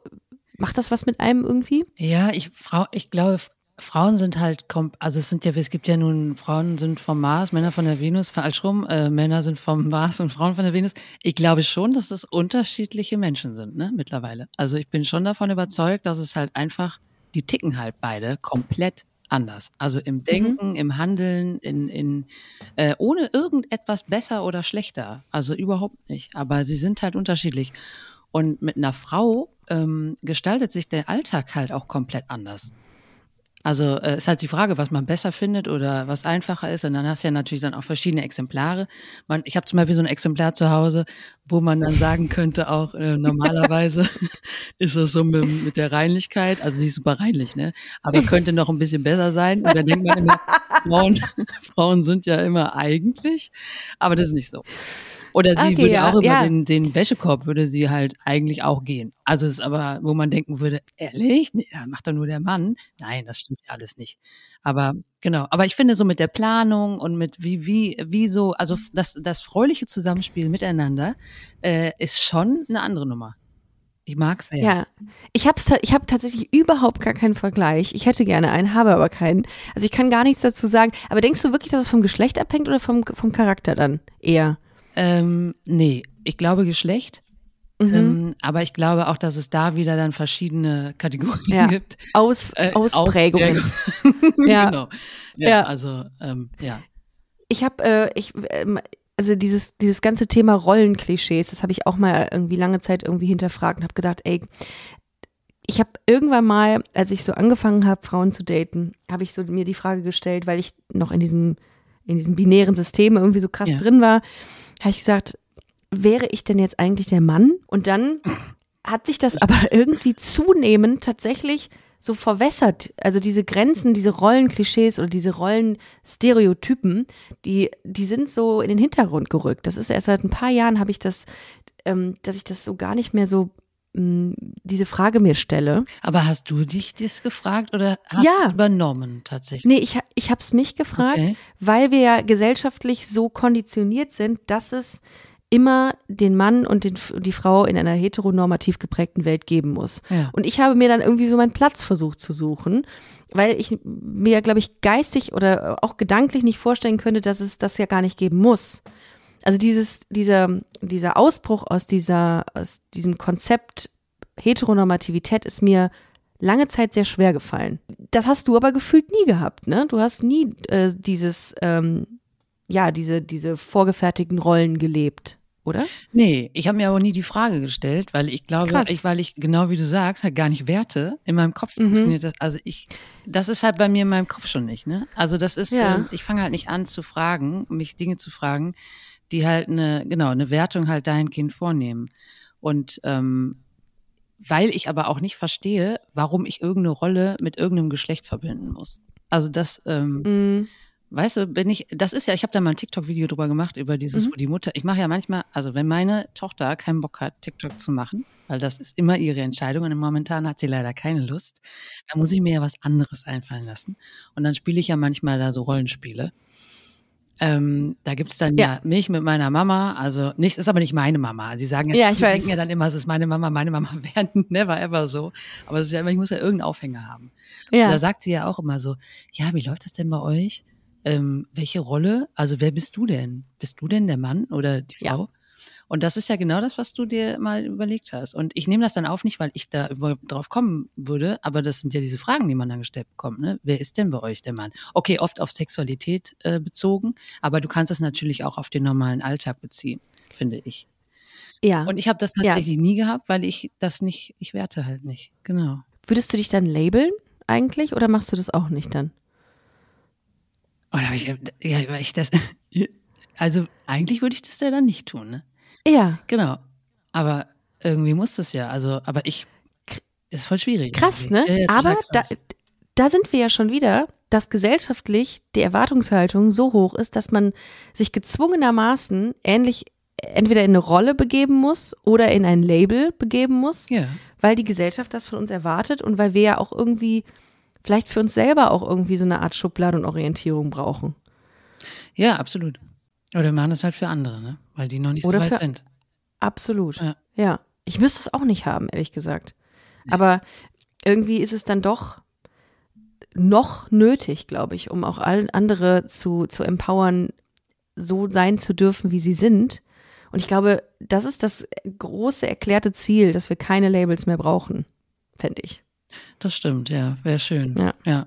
macht das was mit einem irgendwie? Ja, ich, Frau, ich glaube, Frauen sind halt, also es sind ja, es gibt ja nun, Frauen sind vom Mars, Männer von der Venus, falsch rum, äh, Männer sind vom Mars und Frauen von der Venus. Ich glaube schon, dass es unterschiedliche Menschen sind, ne, mittlerweile. Also ich bin schon davon überzeugt, dass es halt einfach, die ticken halt beide komplett anders. Also im Denken, im Handeln, in, in äh, ohne irgendetwas besser oder schlechter. Also überhaupt nicht. Aber sie sind halt unterschiedlich. Und mit einer Frau ähm, gestaltet sich der Alltag halt auch komplett anders. Also äh, ist halt die Frage, was man besser findet oder was einfacher ist. Und dann hast du ja natürlich dann auch verschiedene Exemplare. Man, ich habe zum Beispiel so ein Exemplar zu Hause, wo man dann sagen könnte, auch äh, normalerweise ist das so mit, mit der Reinlichkeit, also nicht super reinlich, ne? Aber könnte noch ein bisschen besser sein. Und da denkt man immer, Frauen, Frauen sind ja immer eigentlich, aber das ist nicht so. Oder sie Okay, würde ja, auch über ja. den, den Wäschekorb würde sie halt eigentlich auch gehen. Also es ist aber, wo man denken würde, ehrlich, nee, da macht doch nur der Mann. Nein, das stimmt ja alles nicht. Aber genau, aber ich finde so mit der Planung und mit wie, wie, wie so, also das, das fröhliche Zusammenspiel miteinander äh, ist schon eine andere Nummer. Ich mag's sehr. Ja, ich habe ich hab tatsächlich überhaupt gar keinen Vergleich. Ich hätte gerne einen, habe aber keinen. Also ich kann gar nichts dazu sagen. Aber denkst du wirklich, dass es vom Geschlecht abhängt oder vom, vom Charakter dann eher? Ähm, nee, ich glaube Geschlecht. Mhm. Ähm, aber ich glaube auch, dass es da wieder dann verschiedene Kategorien Ja. gibt. Aus, Äh, Ausprägungen. Ausprägungen. Ja. genau. Ja, Ja. also ähm, ja. Ich habe, äh, ich, ähm, also dieses, dieses ganze Thema Rollenklischees, das habe ich auch mal irgendwie lange Zeit irgendwie hinterfragt und habe gedacht, ey, ich habe irgendwann mal, als ich so angefangen habe, Frauen zu daten, habe ich so mir die Frage gestellt, weil ich noch in diesem, in diesem binären System irgendwie so krass Ja. drin war, habe ich gesagt, wäre ich denn jetzt eigentlich der Mann? Und dann hat sich das aber irgendwie zunehmend tatsächlich so verwässert. Also diese Grenzen, diese Rollenklischees oder diese Rollenstereotypen, die, die sind so in den Hintergrund gerückt. Das ist erst seit ein paar Jahren habe ich das, ähm, dass ich das so gar nicht mehr so diese Frage mir stelle. Aber hast du dich das gefragt oder hast Ja. du es übernommen tatsächlich? Nee, ich, ich habe es mich gefragt, Okay. weil wir ja gesellschaftlich so konditioniert sind, dass es immer den Mann und den, die Frau in einer heteronormativ geprägten Welt geben muss. Ja. Und ich habe mir dann irgendwie so meinen Platz versucht zu suchen, weil ich mir, glaube ich, geistig oder auch gedanklich nicht vorstellen könnte, dass es das ja gar nicht geben muss. Also dieses, dieser, dieser Ausbruch aus dieser, aus diesem Konzept Heteronormativität ist mir lange Zeit sehr schwer gefallen. Das hast du aber gefühlt nie gehabt, ne? Du hast nie äh, dieses, ähm, ja, diese, diese vorgefertigten Rollen gelebt, oder? Nee, ich habe mir aber nie die Frage gestellt, weil ich glaube, ich, weil ich genau wie du sagst, halt gar nicht werte. In meinem Kopf Mhm. funktioniert das. Also ich, das ist halt bei mir in meinem Kopf schon nicht. Ne? Also das ist, Ja. ähm, ich fange halt nicht an zu fragen, mich Dinge zu fragen, die halt eine, genau, eine Wertung halt dahingehend vornehmen. Und ähm, weil ich aber auch nicht verstehe, warum ich irgendeine Rolle mit irgendeinem Geschlecht verbinden muss. Also das, ähm, Mm, Weißt du, bin ich, das ist ja, ich habe da mal ein TikTok-Video drüber gemacht, über dieses, Mhm. wo die Mutter, ich mache ja manchmal, also wenn meine Tochter keinen Bock hat, TikTok zu machen, weil das ist immer ihre Entscheidung und momentan hat sie leider keine Lust, dann muss ich mir ja was anderes einfallen lassen. Und dann spiele ich ja manchmal da so Rollenspiele. Ähm, da gibt's dann ja. Ja. mich mit meiner Mama, also nicht, ist aber nicht meine Mama. Sie sagen ja, Ja, ich sie weiß. denken ja dann immer, es ist meine Mama, meine Mama werden never ever so. Aber es ist ja immer, ich muss ja irgendeinen Aufhänger haben. ja. Da sagt sie ja auch immer so, ja, wie läuft das denn bei euch? Ähm, welche Rolle? Also wer bist du denn? Bist du denn der Mann oder die Ja. Und das ist ja genau das, was du dir mal überlegt hast. Und ich nehme das dann auf, nicht weil ich da drauf kommen würde, aber das sind ja diese Fragen, die man dann gestellt bekommt. Ne? Wer ist denn bei euch der Mann? Okay, oft auf Sexualität äh, bezogen, aber du kannst es natürlich auch auf den normalen Alltag beziehen, finde ich. Ja. Und ich habe das tatsächlich ja. nie gehabt, weil ich das nicht, ich werte halt nicht. Genau. Würdest du dich dann labeln eigentlich oder machst du das auch nicht dann? Oder ich, ja, weil ich das, also eigentlich würde ich das ja dann nicht tun, ne? Ja. Genau. Aber irgendwie muss das ja. Also, aber ich, ist voll schwierig. Krass, ne? Ja, aber krass. Da, da sind wir ja schon wieder, dass gesellschaftlich die Erwartungshaltung so hoch ist, dass man sich gezwungenermaßen ähnlich entweder in eine Rolle begeben muss oder in ein Label begeben muss, ja. weil die Gesellschaft das von uns erwartet und weil wir ja auch irgendwie vielleicht für uns selber auch irgendwie so eine Art Schublade und Orientierung brauchen. Ja, absolut. Oder wir machen das halt für andere, ne? Weil die noch nicht Oder so weit für, sind. Absolut. Ja. ja. Ich müsste es auch nicht haben, ehrlich gesagt. Aber irgendwie ist es dann doch noch nötig, glaube ich, um auch all andere zu, zu empowern, so sein zu dürfen, wie sie sind. Und ich glaube, das ist das große erklärte Ziel, dass wir keine Labels mehr brauchen, fände ich. Das stimmt, ja, wäre schön. Ja. ja.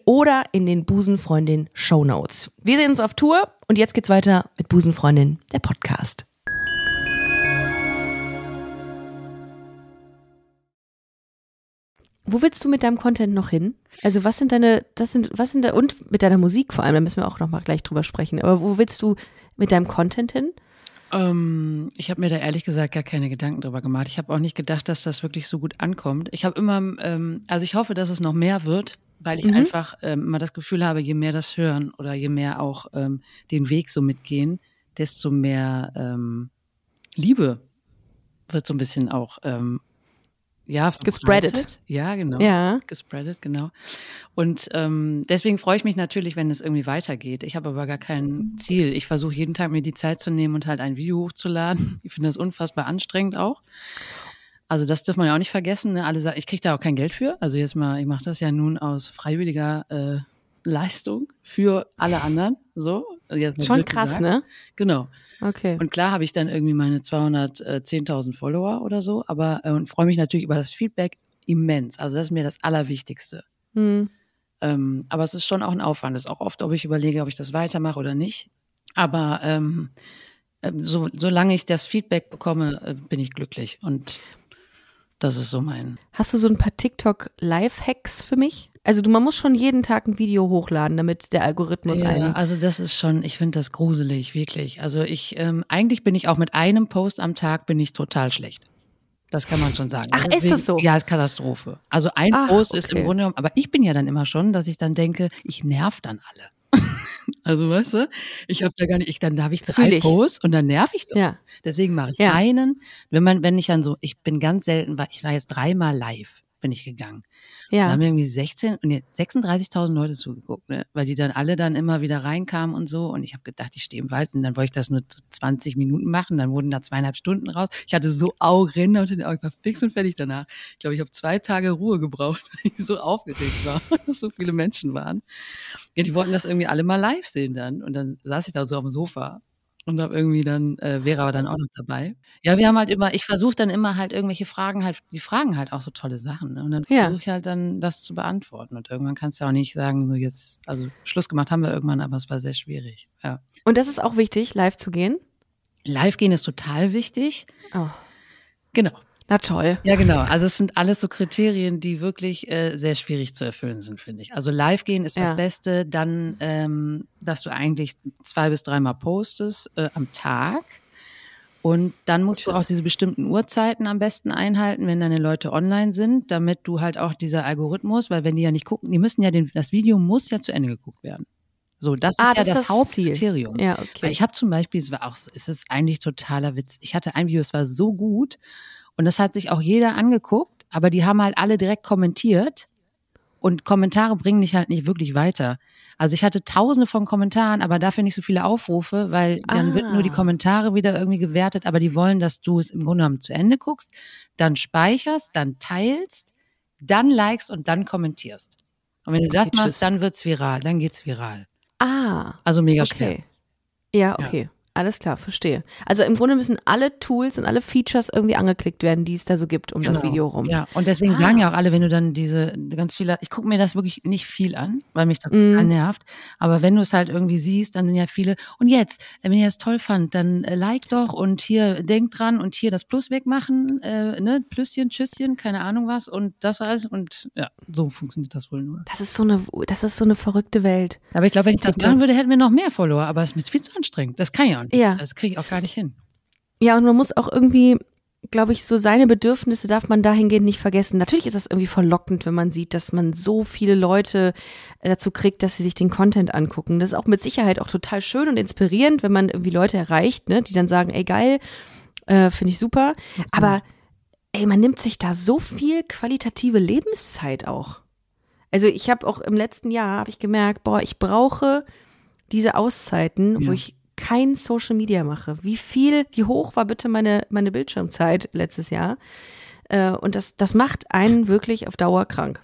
oder in den Busenfreundin Show Notes. Wir sehen uns auf Tour und jetzt geht's weiter mit Busenfreundin, der Podcast. Wo willst du mit deinem Content noch hin? Also was sind deine, das sind, was sind da, und mit deiner Musik vor allem, da müssen wir auch noch mal gleich drüber sprechen. Aber wo willst du mit deinem Content hin? Ähm, ich habe mir da ehrlich gesagt gar keine Gedanken drüber gemacht. Ich habe auch nicht gedacht, dass das wirklich so gut ankommt. Ich habe immer, ähm, also ich hoffe, dass es noch mehr wird weil ich mhm. einfach ähm, immer das Gefühl habe, je mehr das hören oder je mehr auch ähm, den Weg so mitgehen, desto mehr ähm, Liebe wird so ein bisschen auch ähm, ja gespreadet. Ja, genau. Ja. Gespreadet, genau. Und ähm, deswegen freue ich mich natürlich, wenn es irgendwie weitergeht. Ich habe aber gar kein Ziel. Ich versuche jeden Tag mir die Zeit zu nehmen und halt ein Video hochzuladen. Ich finde das unfassbar anstrengend auch. Also das dürfen wir ja auch nicht vergessen. Ne? Alle sagen, ich kriege da auch kein Geld für. Also jetzt mal, ich mache das ja nun aus freiwilliger äh, Leistung für alle anderen. So. Jetzt Schon krass, gesagt. ne? Genau. Okay. Und klar habe ich dann irgendwie meine 210.000 Follower oder so, aber äh, und freue mich natürlich über das Feedback immens. Also das ist mir das Allerwichtigste. Hm. Ähm, aber es ist schon auch ein Aufwand. Es ist auch oft, ob ich überlege, ob ich das weitermache oder nicht. Aber ähm, äh, so, solange ich das Feedback bekomme, äh, bin ich glücklich. Und das ist so mein. Hast du so ein paar TikTok-Live-Hacks für mich? Also du, man muss schon jeden Tag ein Video hochladen, damit der Algorithmus ja, einen. Also das ist schon, ich finde das gruselig, wirklich. Also ich, ähm, eigentlich bin ich auch mit einem Post am Tag bin ich total schlecht. Das kann man schon sagen. Ach, Deswegen, ist das so? Ja, ist Katastrophe. Also ein Ach, Post okay. ist im Grunde genommen, aber ich bin ja dann immer schon, dass ich dann denke, ich nerv dann alle. Also weißt du, ich habe da gar nicht, ich dann habe ich drei. Posts und dann nerv ich doch. Ja. Deswegen mache ich Ja. einen, wenn man, wenn ich dann so, ich bin ganz selten, weil ich war jetzt dreimal live, bin ich gegangen. Da Ja. haben irgendwie 16 und jetzt 36.000 Leute zugeguckt, ne? weil die dann alle dann immer wieder reinkamen und so. Und ich habe gedacht, ich stehe im Wald und dann wollte ich das nur so 20 Minuten machen. Dann wurden da zweieinhalb Stunden raus. Ich hatte so Augenrinne unter den Augen. Ich war fix und fertig danach. Ich glaube, ich habe zwei Tage Ruhe gebraucht, weil ich so aufgeregt war, dass so viele Menschen waren. Ja, die wollten das irgendwie alle mal live sehen dann. Und dann saß ich da so auf dem Sofa Und habe irgendwie dann, äh, wäre aber dann auch noch dabei. Ja, wir haben halt immer, ich versuche dann immer halt irgendwelche Fragen halt, die fragen halt auch so tolle Sachen. Ne? Und dann Ja. versuche ich halt dann das zu beantworten. Und irgendwann kannst du auch nicht sagen, so jetzt, also Schluss gemacht haben wir irgendwann, aber es war sehr schwierig. Ja. Und das ist auch wichtig, live zu gehen. Live gehen ist total wichtig. Oh, Genau. Na toll. Ja, genau. Also es sind alles so Kriterien, die wirklich äh, sehr schwierig zu erfüllen sind, finde ich. Also live gehen ist Ja. das Beste, dann, ähm, dass du eigentlich zwei bis dreimal postest äh, am Tag. Und dann musst du Tschüss. auch diese bestimmten Uhrzeiten am besten einhalten, wenn deine Leute online sind, damit du halt auch dieser Algorithmus, weil wenn die ja nicht gucken, die müssen ja den, das Video muss ja zu Ende geguckt werden. So, das ist Ah, ja das ist das, das Hauptkriterium. Ja, Weil okay. ich habe zum Beispiel, es war auch, es ist eigentlich totaler Witz. Ich hatte ein Video, es war so gut und das hat sich auch jeder angeguckt, aber die haben halt alle direkt kommentiert und Kommentare bringen dich halt nicht wirklich weiter. Also ich hatte tausende von Kommentaren, aber dafür nicht so viele Aufrufe, weil dann wird nur die Ah. Kommentare wieder irgendwie gewertet, aber die wollen, dass du es im Grunde genommen zu Ende guckst, dann speicherst, dann teilst, dann likest und dann kommentierst. Und wenn du das tschüss. machst, dann wird's viral, dann geht's viral. Ah, Also mega schwer. okay. Ja, okay. Alles klar, verstehe. Also im Grunde müssen alle Tools und alle Features irgendwie angeklickt werden, die es da so gibt um das Genau. Video rum. Ja, und deswegen Ah. sagen ja auch alle, wenn du dann diese ganz viele, ich gucke mir das wirklich nicht viel an, weil mich das total nervt. Aber wenn du es halt irgendwie siehst, dann sind ja viele. Und jetzt, äh, wenn ihr das toll fand, dann äh, like doch und hier denkt dran und hier das Plus wegmachen, äh, ne, Plüsschen, Tschüsschen, keine Ahnung was und das alles und ja, so funktioniert das wohl nur. Das ist so eine, das ist so eine verrückte Welt. Aber ich glaube, wenn ich das machen würde, hätten wir noch mehr Follower. Aber es ist viel zu anstrengend. Das kann ich nicht. Ja. Das kriege ich auch gar nicht hin. Ja, und man muss auch irgendwie, glaube ich, so seine Bedürfnisse darf man dahingehend nicht vergessen. Natürlich ist das irgendwie verlockend, wenn man sieht, dass man so viele Leute äh, dazu kriegt, dass sie sich den Content angucken. Das ist auch mit Sicherheit auch total schön und inspirierend, wenn man irgendwie Leute erreicht, ne, die dann sagen, ey geil, äh, finde ich super. Aber ey, man nimmt sich da so viel qualitative Lebenszeit auch. Also ich habe auch im letzten Jahr habe ich gemerkt, boah, ich brauche diese Auszeiten, wo Ja. ich kein Social Media mache. Wie viel, wie hoch war bitte meine, meine Bildschirmzeit letztes Jahr? Äh, und das, das macht einen wirklich auf Dauer krank.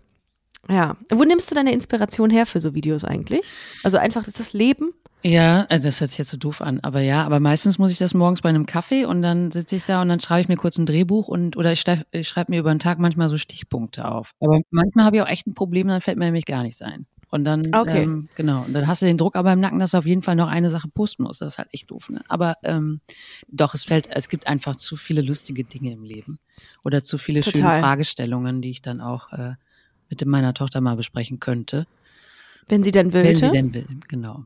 Ja. Wo nimmst du deine Inspiration her für so Videos eigentlich? Also einfach, ist das Leben? Ja, also das hört sich jetzt so doof an, aber ja, aber meistens muss ich das morgens bei einem Kaffee und dann sitze ich da und dann schreibe ich mir kurz ein Drehbuch und oder ich schreibe ich schreib mir über den Tag manchmal so Stichpunkte auf. Aber manchmal habe ich auch echt ein Problem, dann fällt mir nämlich gar nichts ein. Und dann, Okay. ähm, genau, und dann hast du den Druck aber im Nacken, dass du auf jeden Fall noch eine Sache posten musst. Das ist halt echt doof. Ne? Aber ähm, doch, es fällt, es gibt einfach zu viele lustige Dinge im Leben oder zu viele schöne Total. Fragestellungen, die ich dann auch äh, mit meiner Tochter mal besprechen könnte, Wenn sie dann wenn wollte? sie denn will. Genau.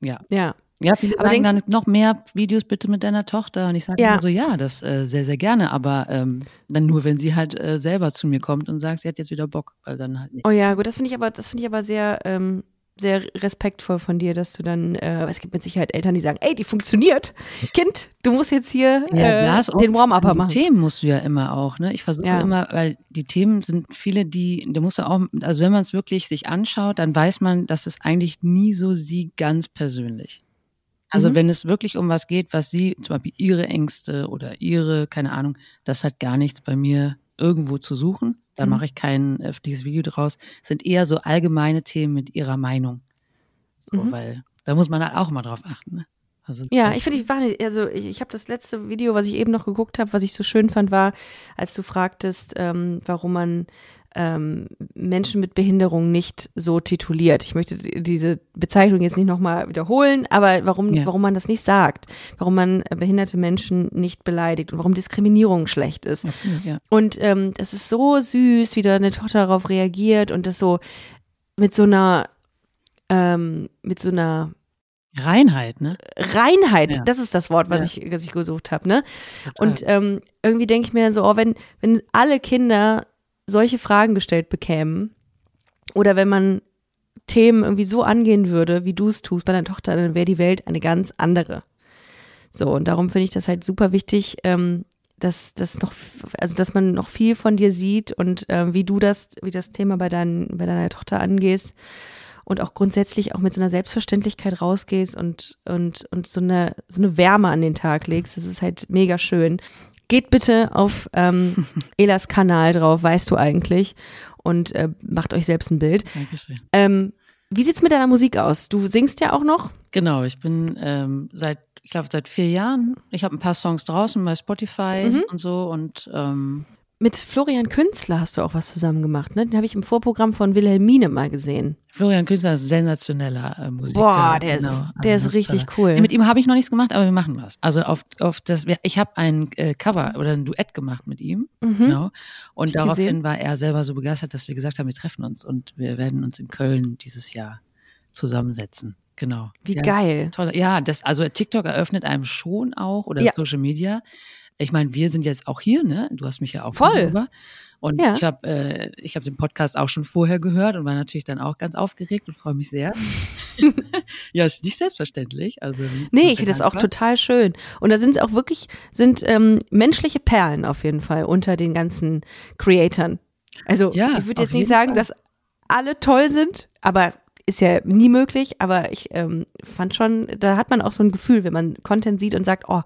Ja. ja. Ja, viele Aber sagen dann noch mehr Videos bitte mit deiner Tochter. Und ich sage Ja. immer so, ja, das äh, sehr, sehr gerne, aber ähm, dann nur, wenn sie halt äh, selber zu mir kommt und sagt, sie hat jetzt wieder Bock, weil dann halt nicht. Oh ja, gut, das finde ich aber, das finde ich aber sehr, ähm, sehr respektvoll von dir, dass du dann, äh, es gibt mit Sicherheit Eltern, die sagen, ey, die funktioniert. Kind, du musst jetzt hier äh, das auch den Warm-Upper die machen. Themen musst du ja immer auch, ne? Ich versuche Ja. immer, weil die Themen sind viele, die, da musst du auch, also wenn man es wirklich sich anschaut, dann weiß man, dass es eigentlich nie so sie ganz persönlich. Also Mhm. wenn es wirklich um was geht, was sie, zum Beispiel ihre Ängste oder ihre, keine Ahnung, das hat gar nichts bei mir irgendwo zu suchen. Da Mhm. mache ich kein öffentliches Video draus. Es sind eher so allgemeine Themen mit ihrer Meinung. So, Mhm. weil da muss man halt auch mal drauf achten. Ne? Also, Ja, ich finde, ich war nicht, also ich, ich habe das letzte Video, was ich eben noch geguckt habe, was ich so schön fand, war, als du fragtest, ähm, warum man ähm, Menschen mit Behinderung nicht so tituliert. Ich möchte die- diese Bezeichnung jetzt nicht nochmal wiederholen, aber warum, Ja. warum man das nicht sagt, warum man behinderte Menschen nicht beleidigt und warum Diskriminierung schlecht ist. ja. Und ähm, das ist so süß, wie deine Tochter darauf reagiert und das so mit so einer, ähm, mit so einer Reinheit, ne? Reinheit, Ja. das ist das Wort, was Ja. ich, was ich gesucht habe, ne? Total. Und ähm, irgendwie denke ich mir so, oh, wenn, wenn alle Kinder solche Fragen gestellt bekämen oder wenn man Themen irgendwie so angehen würde, wie du es tust bei deiner Tochter, dann wäre die Welt eine ganz andere. So, und darum finde ich das halt super wichtig, ähm, dass, dass noch, also dass man noch viel von dir sieht und ähm, wie du das, wie das Thema bei, dein, bei deiner Tochter angehst und auch grundsätzlich auch mit so einer Selbstverständlichkeit rausgehst und, und, und so eine, so eine Wärme an den Tag legst. Das ist halt mega schön. Geht bitte auf ähm, Elas Kanal drauf, weißt du eigentlich, und äh, macht euch selbst ein Bild. Dankeschön. Ähm, wie sieht's mit deiner Musik aus? Du singst ja auch noch? Genau, ich bin ähm, seit ich glaube, seit vier Jahren. Ich habe ein paar Songs draußen bei Spotify Mhm. und so und ähm, Mit Florian Künstler hast du auch was zusammen gemacht, ne? Den habe ich im Vorprogramm von Wilhelmine mal gesehen. Florian Künstler ist ein sensationeller äh, Musiker. Boah, der ist- der ist Also, richtig äh, cool. Nee, mit ihm habe ich noch nichts gemacht, aber wir machen was. Also auf, auf das, ich habe ein äh, Cover oder ein Duett gemacht mit ihm. Mhm. Genau. Und ich daraufhin gesehen. war er selber so begeistert, dass wir gesagt haben, wir treffen uns und wir werden uns in Köln dieses Jahr zusammensetzen. Genau. Wie ja, geil. Toll. Ja, das, also TikTok eröffnet einem schon auch oder Ja. Social Media. Ich meine, wir sind jetzt auch hier, ne? Du hast mich ja auch Voll. gegenüber. Und Ja. ich habe äh, ich hab den Podcast auch schon vorher gehört und war natürlich dann auch ganz aufgeregt und freue mich sehr. ja, ist nicht selbstverständlich. Also, Nee, ich finde das auch total schön. Und da sind auch wirklich, sind ähm, menschliche Perlen auf jeden Fall unter den ganzen Creatoren. Also Ja, ich würde jetzt nicht sagen, Fall. dass alle toll sind, aber ist ja nie möglich. Aber ich ähm, fand schon, da hat man auch so ein Gefühl, wenn man Content sieht und sagt, oh,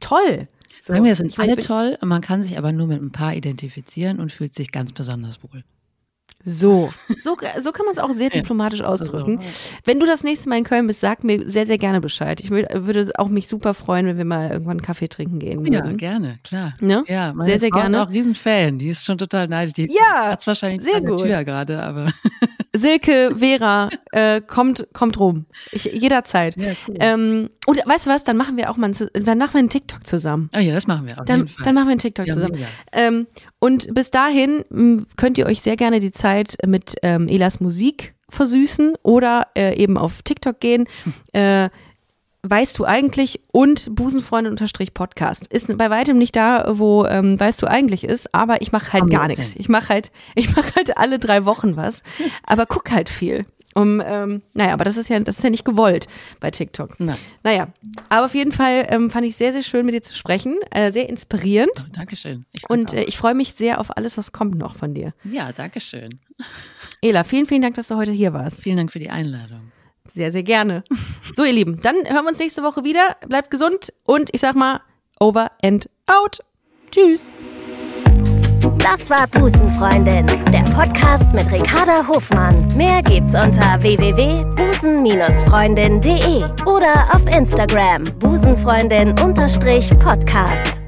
toll. So, Sagen wir, es sind ich alle ich bin- toll man kann sich aber nur mit ein paar identifizieren und fühlt sich ganz besonders wohl. So, so, so kann man es auch sehr diplomatisch ausdrücken. Wenn du das nächste Mal in Köln bist, sag mir sehr, sehr gerne Bescheid. Ich wür- würde auch mich super freuen, wenn wir mal irgendwann einen Kaffee trinken gehen Ja, würden. gerne, klar. Ne? Ja, Sehr, sehr Frau gerne. Ist auch Riesenfan. Die ist schon total neidisch. Die Ja, hat's wahrscheinlich sehr gut. Tür gerade, aber Silke, Vera, äh, kommt, kommt rum. Ich, jederzeit. Ja, cool. ähm, und weißt du was, dann machen wir auch mal einen, zu- dann machen wir einen TikTok zusammen. oh ja, das machen wir Dann, dann machen wir einen TikTok Ja, zusammen. Ähm, und bis dahin m, könnt ihr euch sehr gerne die Zeit mit ähm, Elas Musik versüßen oder äh, eben auf TikTok gehen. Äh, weißt du eigentlich und Busenfreunde unterstrich Podcast ist bei weitem nicht da, wo ähm, weißt du eigentlich ist, aber ich mache halt Am gar 19.. nichts. Ich mache halt, ich mache halt alle drei Wochen was, aber guck halt viel. Um, ähm, naja, aber das ist ja, das ist ja nicht gewollt bei TikTok. Nein. Naja, aber auf jeden Fall ähm, fand ich sehr, sehr schön mit dir zu sprechen, äh, sehr inspirierend. Oh, Dankeschön. Ich Und äh, ich freue mich sehr auf alles, was kommt noch von dir. ja, Dankeschön. Ela, vielen, vielen Dank, dass du heute hier warst. Vielen Dank für die Einladung. Sehr, sehr gerne. So, ihr Lieben, dann hören wir uns nächste Woche wieder. Bleibt gesund und ich sag mal, over and out. Tschüss. Das war Busenfreundin, der Podcast mit Ricarda Hofmann. Mehr gibt's unter www.busen-freundin.de oder auf Instagram busenfreundin-podcast.